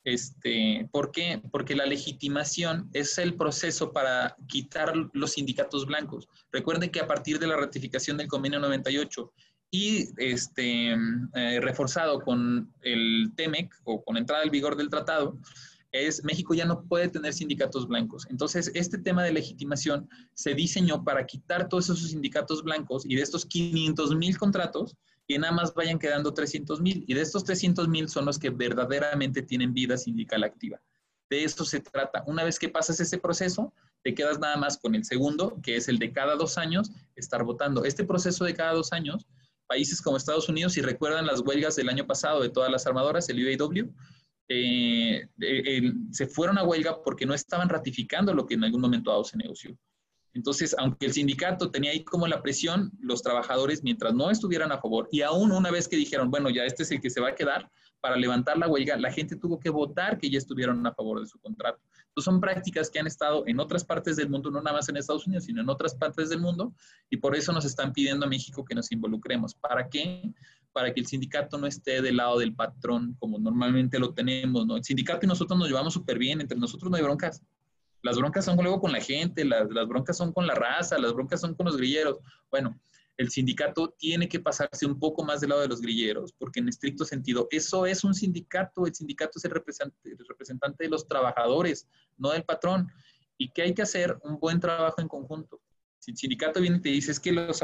Este, ¿Por qué? Porque la legitimación es el proceso para quitar los sindicatos blancos. Recuerden que a partir de la ratificación del convenio 98 y este, eh, reforzado con el TEMEC o con entrada en vigor del tratado, es México ya no puede tener sindicatos blancos. Entonces, este tema de legitimación se diseñó para quitar todos esos sindicatos blancos y de estos 500 mil contratos, que nada más vayan quedando 300 mil. Y de estos 300 mil son los que verdaderamente tienen vida sindical activa. De esto se trata. Una vez que pasas ese proceso, te quedas nada más con el segundo, que es el de cada dos años, estar votando. Este proceso de cada dos años, países como Estados Unidos, si recuerdan las huelgas del año pasado de todas las armadoras, el UAW, eh, se fueron a huelga porque no estaban ratificando lo que en algún momento dado se negoció. Entonces, aunque el sindicato tenía ahí como la presión, los trabajadores, mientras no estuvieran a favor, y aún una vez que dijeron, bueno, ya este es el que se va a quedar, para levantar la huelga, la gente tuvo que votar que ya estuvieron a favor de su contrato. Entonces, son prácticas que han estado en otras partes del mundo, no nada más en Estados Unidos, sino en otras partes del mundo, y por eso nos están pidiendo a México que nos involucremos. ¿Para qué? Para que el sindicato no esté del lado del patrón, como normalmente lo tenemos, ¿no? El sindicato y nosotros nos llevamos súper bien, entre nosotros no hay broncas. Las broncas son luego con la gente, las, las broncas son con la raza, las broncas son con los grilleros. Bueno, el sindicato tiene que pasarse un poco más del lado de los grilleros, porque en estricto sentido, eso es un sindicato, el sindicato es el representante, representante de los trabajadores, no del patrón, y que hay que hacer un buen trabajo en conjunto. Si el sindicato viene y te dice es que los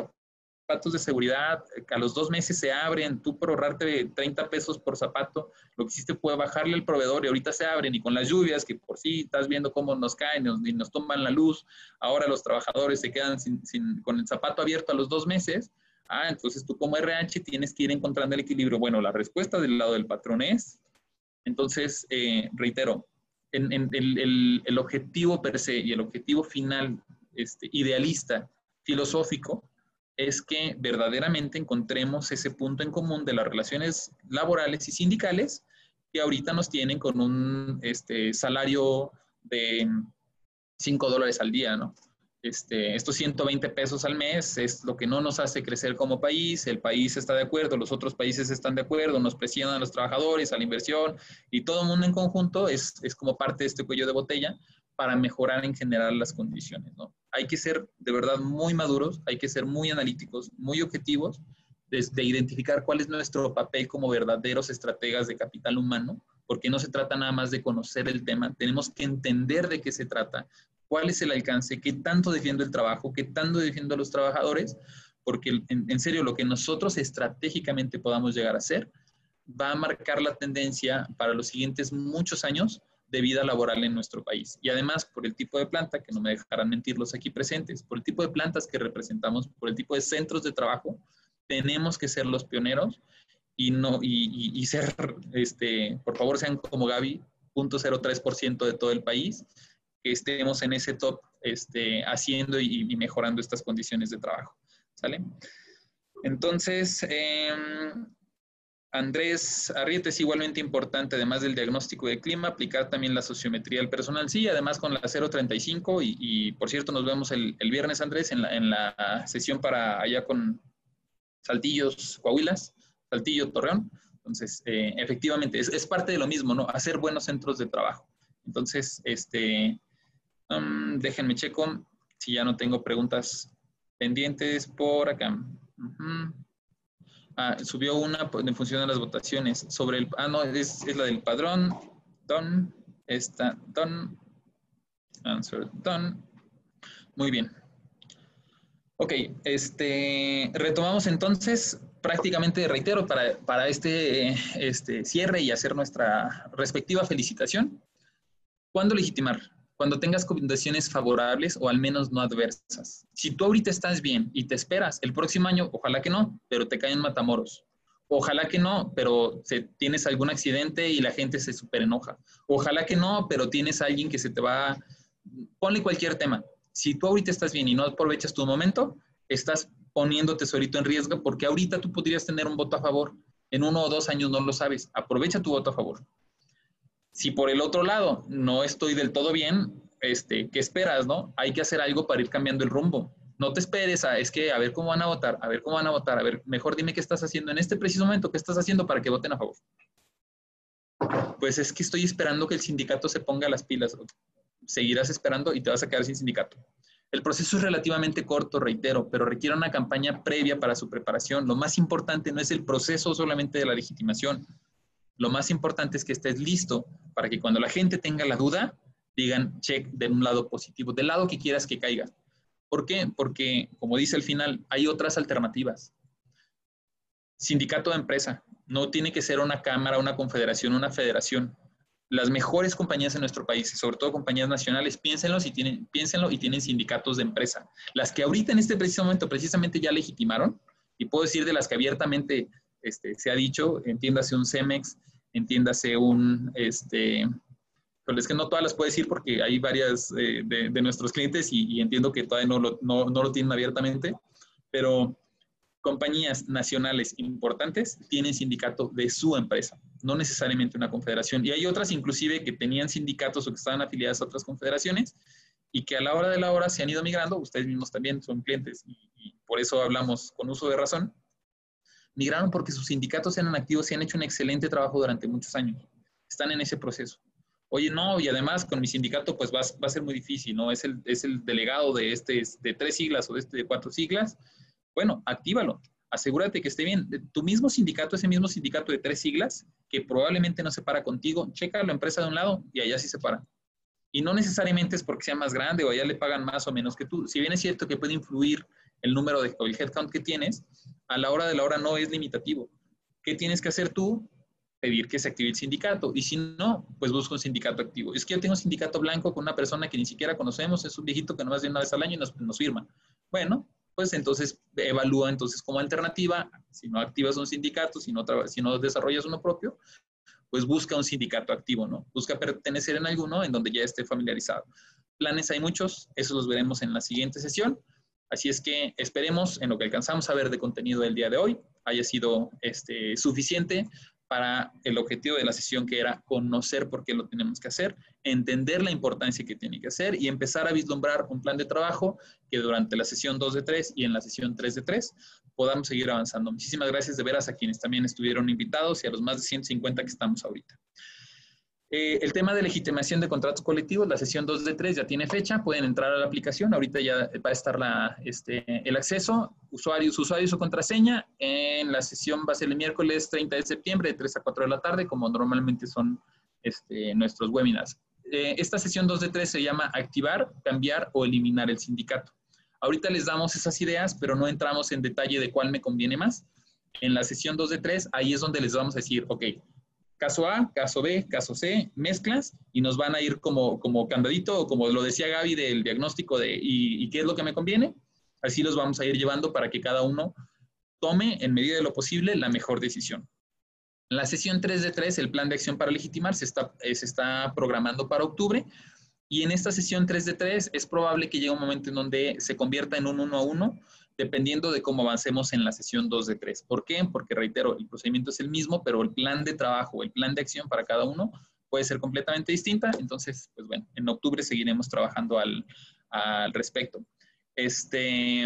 zapatos de seguridad a los dos meses se abren, tú por ahorrarte 30 pesos por zapato, lo que hiciste fue bajarle al proveedor y ahorita se abren y con las lluvias, que por sí estás viendo cómo nos caen y nos toman la luz, ahora los trabajadores se quedan sin, con el zapato abierto a los dos meses, ah, entonces tú como RH tienes que ir encontrando el equilibrio. Bueno, la respuesta del lado del patrón es, entonces, eh, reitero, en, el, el, objetivo per se y el objetivo final este, idealista, filosófico, es que verdaderamente encontremos ese punto en común de las relaciones laborales y sindicales que ahorita nos tienen con un este, salario de 5 dólares al día, ¿no? Este, estos 120 pesos al mes es lo que no nos hace crecer como país, el país está de acuerdo, los otros países están de acuerdo, nos presionan a los trabajadores, a la inversión y todo el mundo en conjunto es, es como parte de este cuello de botella para mejorar en general las condiciones. ¿no? Hay que ser de verdad muy maduros, hay que ser muy analíticos, muy objetivos, de, identificar cuál es nuestro papel como verdaderos estrategas de capital humano, porque no se trata nada más de conocer el tema, tenemos que entender de qué se trata, cuál es el alcance, qué tanto defiendo el trabajo, qué tanto defiendo a los trabajadores, porque en, en serio lo que nosotros estratégicamente podamos llegar a hacer va a marcar la tendencia para los siguientes muchos años de vida laboral en nuestro país. Y además, por el tipo de planta, que no me dejarán mentir los aquí presentes, por el tipo de plantas que representamos, por el tipo de centros de trabajo, tenemos que ser los pioneros y, no, y, ser, este, por favor, sean como Gaby, 0.03% de todo el país, que estemos en ese top este, haciendo y, mejorando estas condiciones de trabajo. ¿Sale? Entonces, eh, Andrés Arrieta es igualmente importante, además del diagnóstico de clima, aplicar también la sociometría del personal. Sí, además con la 035 y, y por cierto nos vemos el, viernes, Andrés, en la, en la, sesión para allá con Saltillos, Coahuilas, Saltillo, Torreón. Entonces, eh, efectivamente, es, es, parte de lo mismo, ¿no? Hacer buenos centros de trabajo. Entonces, este, um, déjenme checo si ya no tengo preguntas pendientes por acá. Ah, subió una en función de las votaciones. Sobre el, ah, no, es, es la del padrón. Don, está, don, answer, don. Muy bien. Ok, este, retomamos entonces, prácticamente reitero para, para este, este cierre y hacer nuestra respectiva felicitación. ¿Cuándo legitimar? Cuando tengas condiciones favorables o al menos no adversas. Si tú ahorita estás bien y te esperas, el próximo año, ojalá que no, pero te caen matamoros. Ojalá que no, pero tienes algún accidente y la gente se super enoja. Ojalá que no, pero tienes a alguien que se te va... Ponle cualquier tema. Si tú ahorita estás bien y no aprovechas tu momento, estás poniéndote solito en riesgo porque ahorita tú podrías tener un voto a favor. En uno o dos años no lo sabes. Aprovecha tu voto a favor. Si por el otro lado no estoy del todo bien, este, ¿qué esperas, no? Hay que hacer algo para ir cambiando el rumbo. No te esperes a, es que a ver cómo van a votar, a ver cómo van a votar, a ver, mejor dime qué estás haciendo en este preciso momento, qué estás haciendo para que voten a favor. Pues es que estoy esperando que el sindicato se ponga las pilas. Seguirás esperando y te vas a quedar sin sindicato. El proceso es relativamente corto, reitero, pero requiere una campaña previa para su preparación. Lo más importante no es el proceso solamente de la legitimación, lo más importante es que estés listo para que cuando la gente tenga la duda, digan check de un lado positivo, del lado que quieras que caiga. ¿Por qué? Porque, como dice el final, hay otras alternativas. Sindicato de empresa. No tiene que ser una cámara, una confederación, una federación. Las mejores compañías en nuestro país, sobre todo compañías nacionales, piénsenlo y tienen, piénsenlo y tienen sindicatos de empresa. Las que ahorita en este preciso momento precisamente ya legitimaron, y puedo decir de las que abiertamente este, se ha dicho, entiéndase un CEMEX, entiéndase un, este, pero es que no todas las puedo decir porque hay varias eh, de, nuestros clientes y, entiendo que todavía no lo, no, lo tienen abiertamente, pero compañías nacionales importantes tienen sindicato de su empresa, no necesariamente una confederación. Y hay otras inclusive que tenían sindicatos o que estaban afiliadas a otras confederaciones y que a la hora de la hora se han ido migrando, ustedes mismos también son clientes y por eso hablamos con uso de razón, migraron porque sus sindicatos eran activos y han hecho un excelente trabajo durante muchos años. Están en ese proceso. Oye, no, y además con mi sindicato pues va, va a ser muy difícil, ¿no? Es el, es el delegado de este de tres siglas o de este de cuatro siglas. Bueno, actívalo. Asegúrate que esté bien. Tu mismo sindicato, ese mismo sindicato de tres siglas, que probablemente no se para contigo, checa la empresa de un lado y allá sí se para. Y no necesariamente es porque sea más grande o allá le pagan más o menos que tú. Si bien es cierto que puede influir el número de el headcount que tienes, a la hora de la hora no es limitativo. ¿Qué tienes que hacer tú? Pedir que se active el sindicato. Y si no, pues busca un sindicato activo. Es que yo tengo un sindicato blanco con una persona que ni siquiera conocemos, es un viejito que nomás viene una vez al año y nos, nos firma. Bueno, pues entonces evalúa entonces como alternativa, si no activas un sindicato, si no, si no desarrollas uno propio, pues busca un sindicato activo, ¿no? Busca pertenecer en alguno en donde ya esté familiarizado. Planes hay muchos, esos los veremos en la siguiente sesión. Así es que esperemos en lo que alcanzamos a ver de contenido del día de hoy haya sido este, suficiente para el objetivo de la sesión que era conocer por qué lo tenemos que hacer, entender la importancia que tiene que hacer y empezar a vislumbrar un plan de trabajo que durante la sesión 2 de 3 y en la sesión 3 de 3 podamos seguir avanzando. Muchísimas gracias de veras a quienes también estuvieron invitados y a los más de 150 que estamos ahorita. Eh, el tema de legitimación de contratos colectivos, la sesión 2 de 3 ya tiene fecha, pueden entrar a la aplicación, ahorita ya va a estar este, el acceso, usuarios, usuarios o contraseña, en la sesión va a ser el miércoles 30 de septiembre de 3 a 4 de la tarde, como normalmente son este, nuestros webinars. Eh, esta sesión 2 de 3 se llama activar, cambiar o eliminar el sindicato. Ahorita les damos esas ideas, pero no entramos en detalle de cuál me conviene más. En la sesión 2 de 3, ahí es donde les vamos a decir, ok, caso A, caso B, caso C, mezclas y nos van a ir como, como candadito como lo decía Gaby del diagnóstico de ¿y, qué es lo que me conviene? Así los vamos a ir llevando para que cada uno tome en medida de lo posible la mejor decisión. La sesión 3 de 3, el plan de acción para legitimar se está, eh, se está programando para octubre y en esta sesión 3 de 3 es probable que llegue un momento en donde se convierta en un 1 a 1 dependiendo de cómo avancemos en la sesión 2 de 3. ¿Por qué? Porque, reitero, el procedimiento es el mismo, pero el plan de trabajo, el plan de acción para cada uno puede ser completamente distinta. Entonces, pues bueno, en octubre seguiremos trabajando al, al respecto. Este,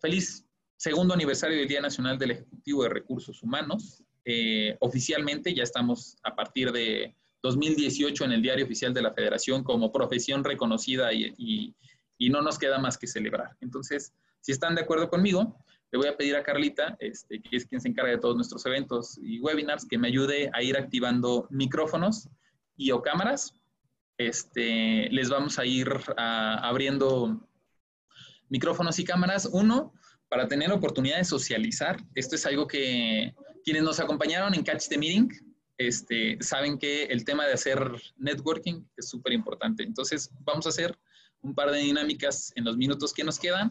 feliz segundo aniversario del Día Nacional del Ejecutivo de Recursos Humanos. Eh, oficialmente ya estamos a partir de 2018 en el Diario Oficial de la Federación como profesión reconocida y, y, y no nos queda más que celebrar. Entonces, si están de acuerdo conmigo, le voy a pedir a Carlita, este, que es quien se encarga de todos nuestros eventos y webinars, que me ayude a ir activando micrófonos y o cámaras. Este, les vamos a ir abriendo micrófonos y cámaras. Uno, para tener oportunidad de socializar. Esto es algo que quienes nos acompañaron en Catch the Meeting este, saben que el tema de hacer networking es súper importante. Entonces, vamos a hacer un par de dinámicas en los minutos que nos quedan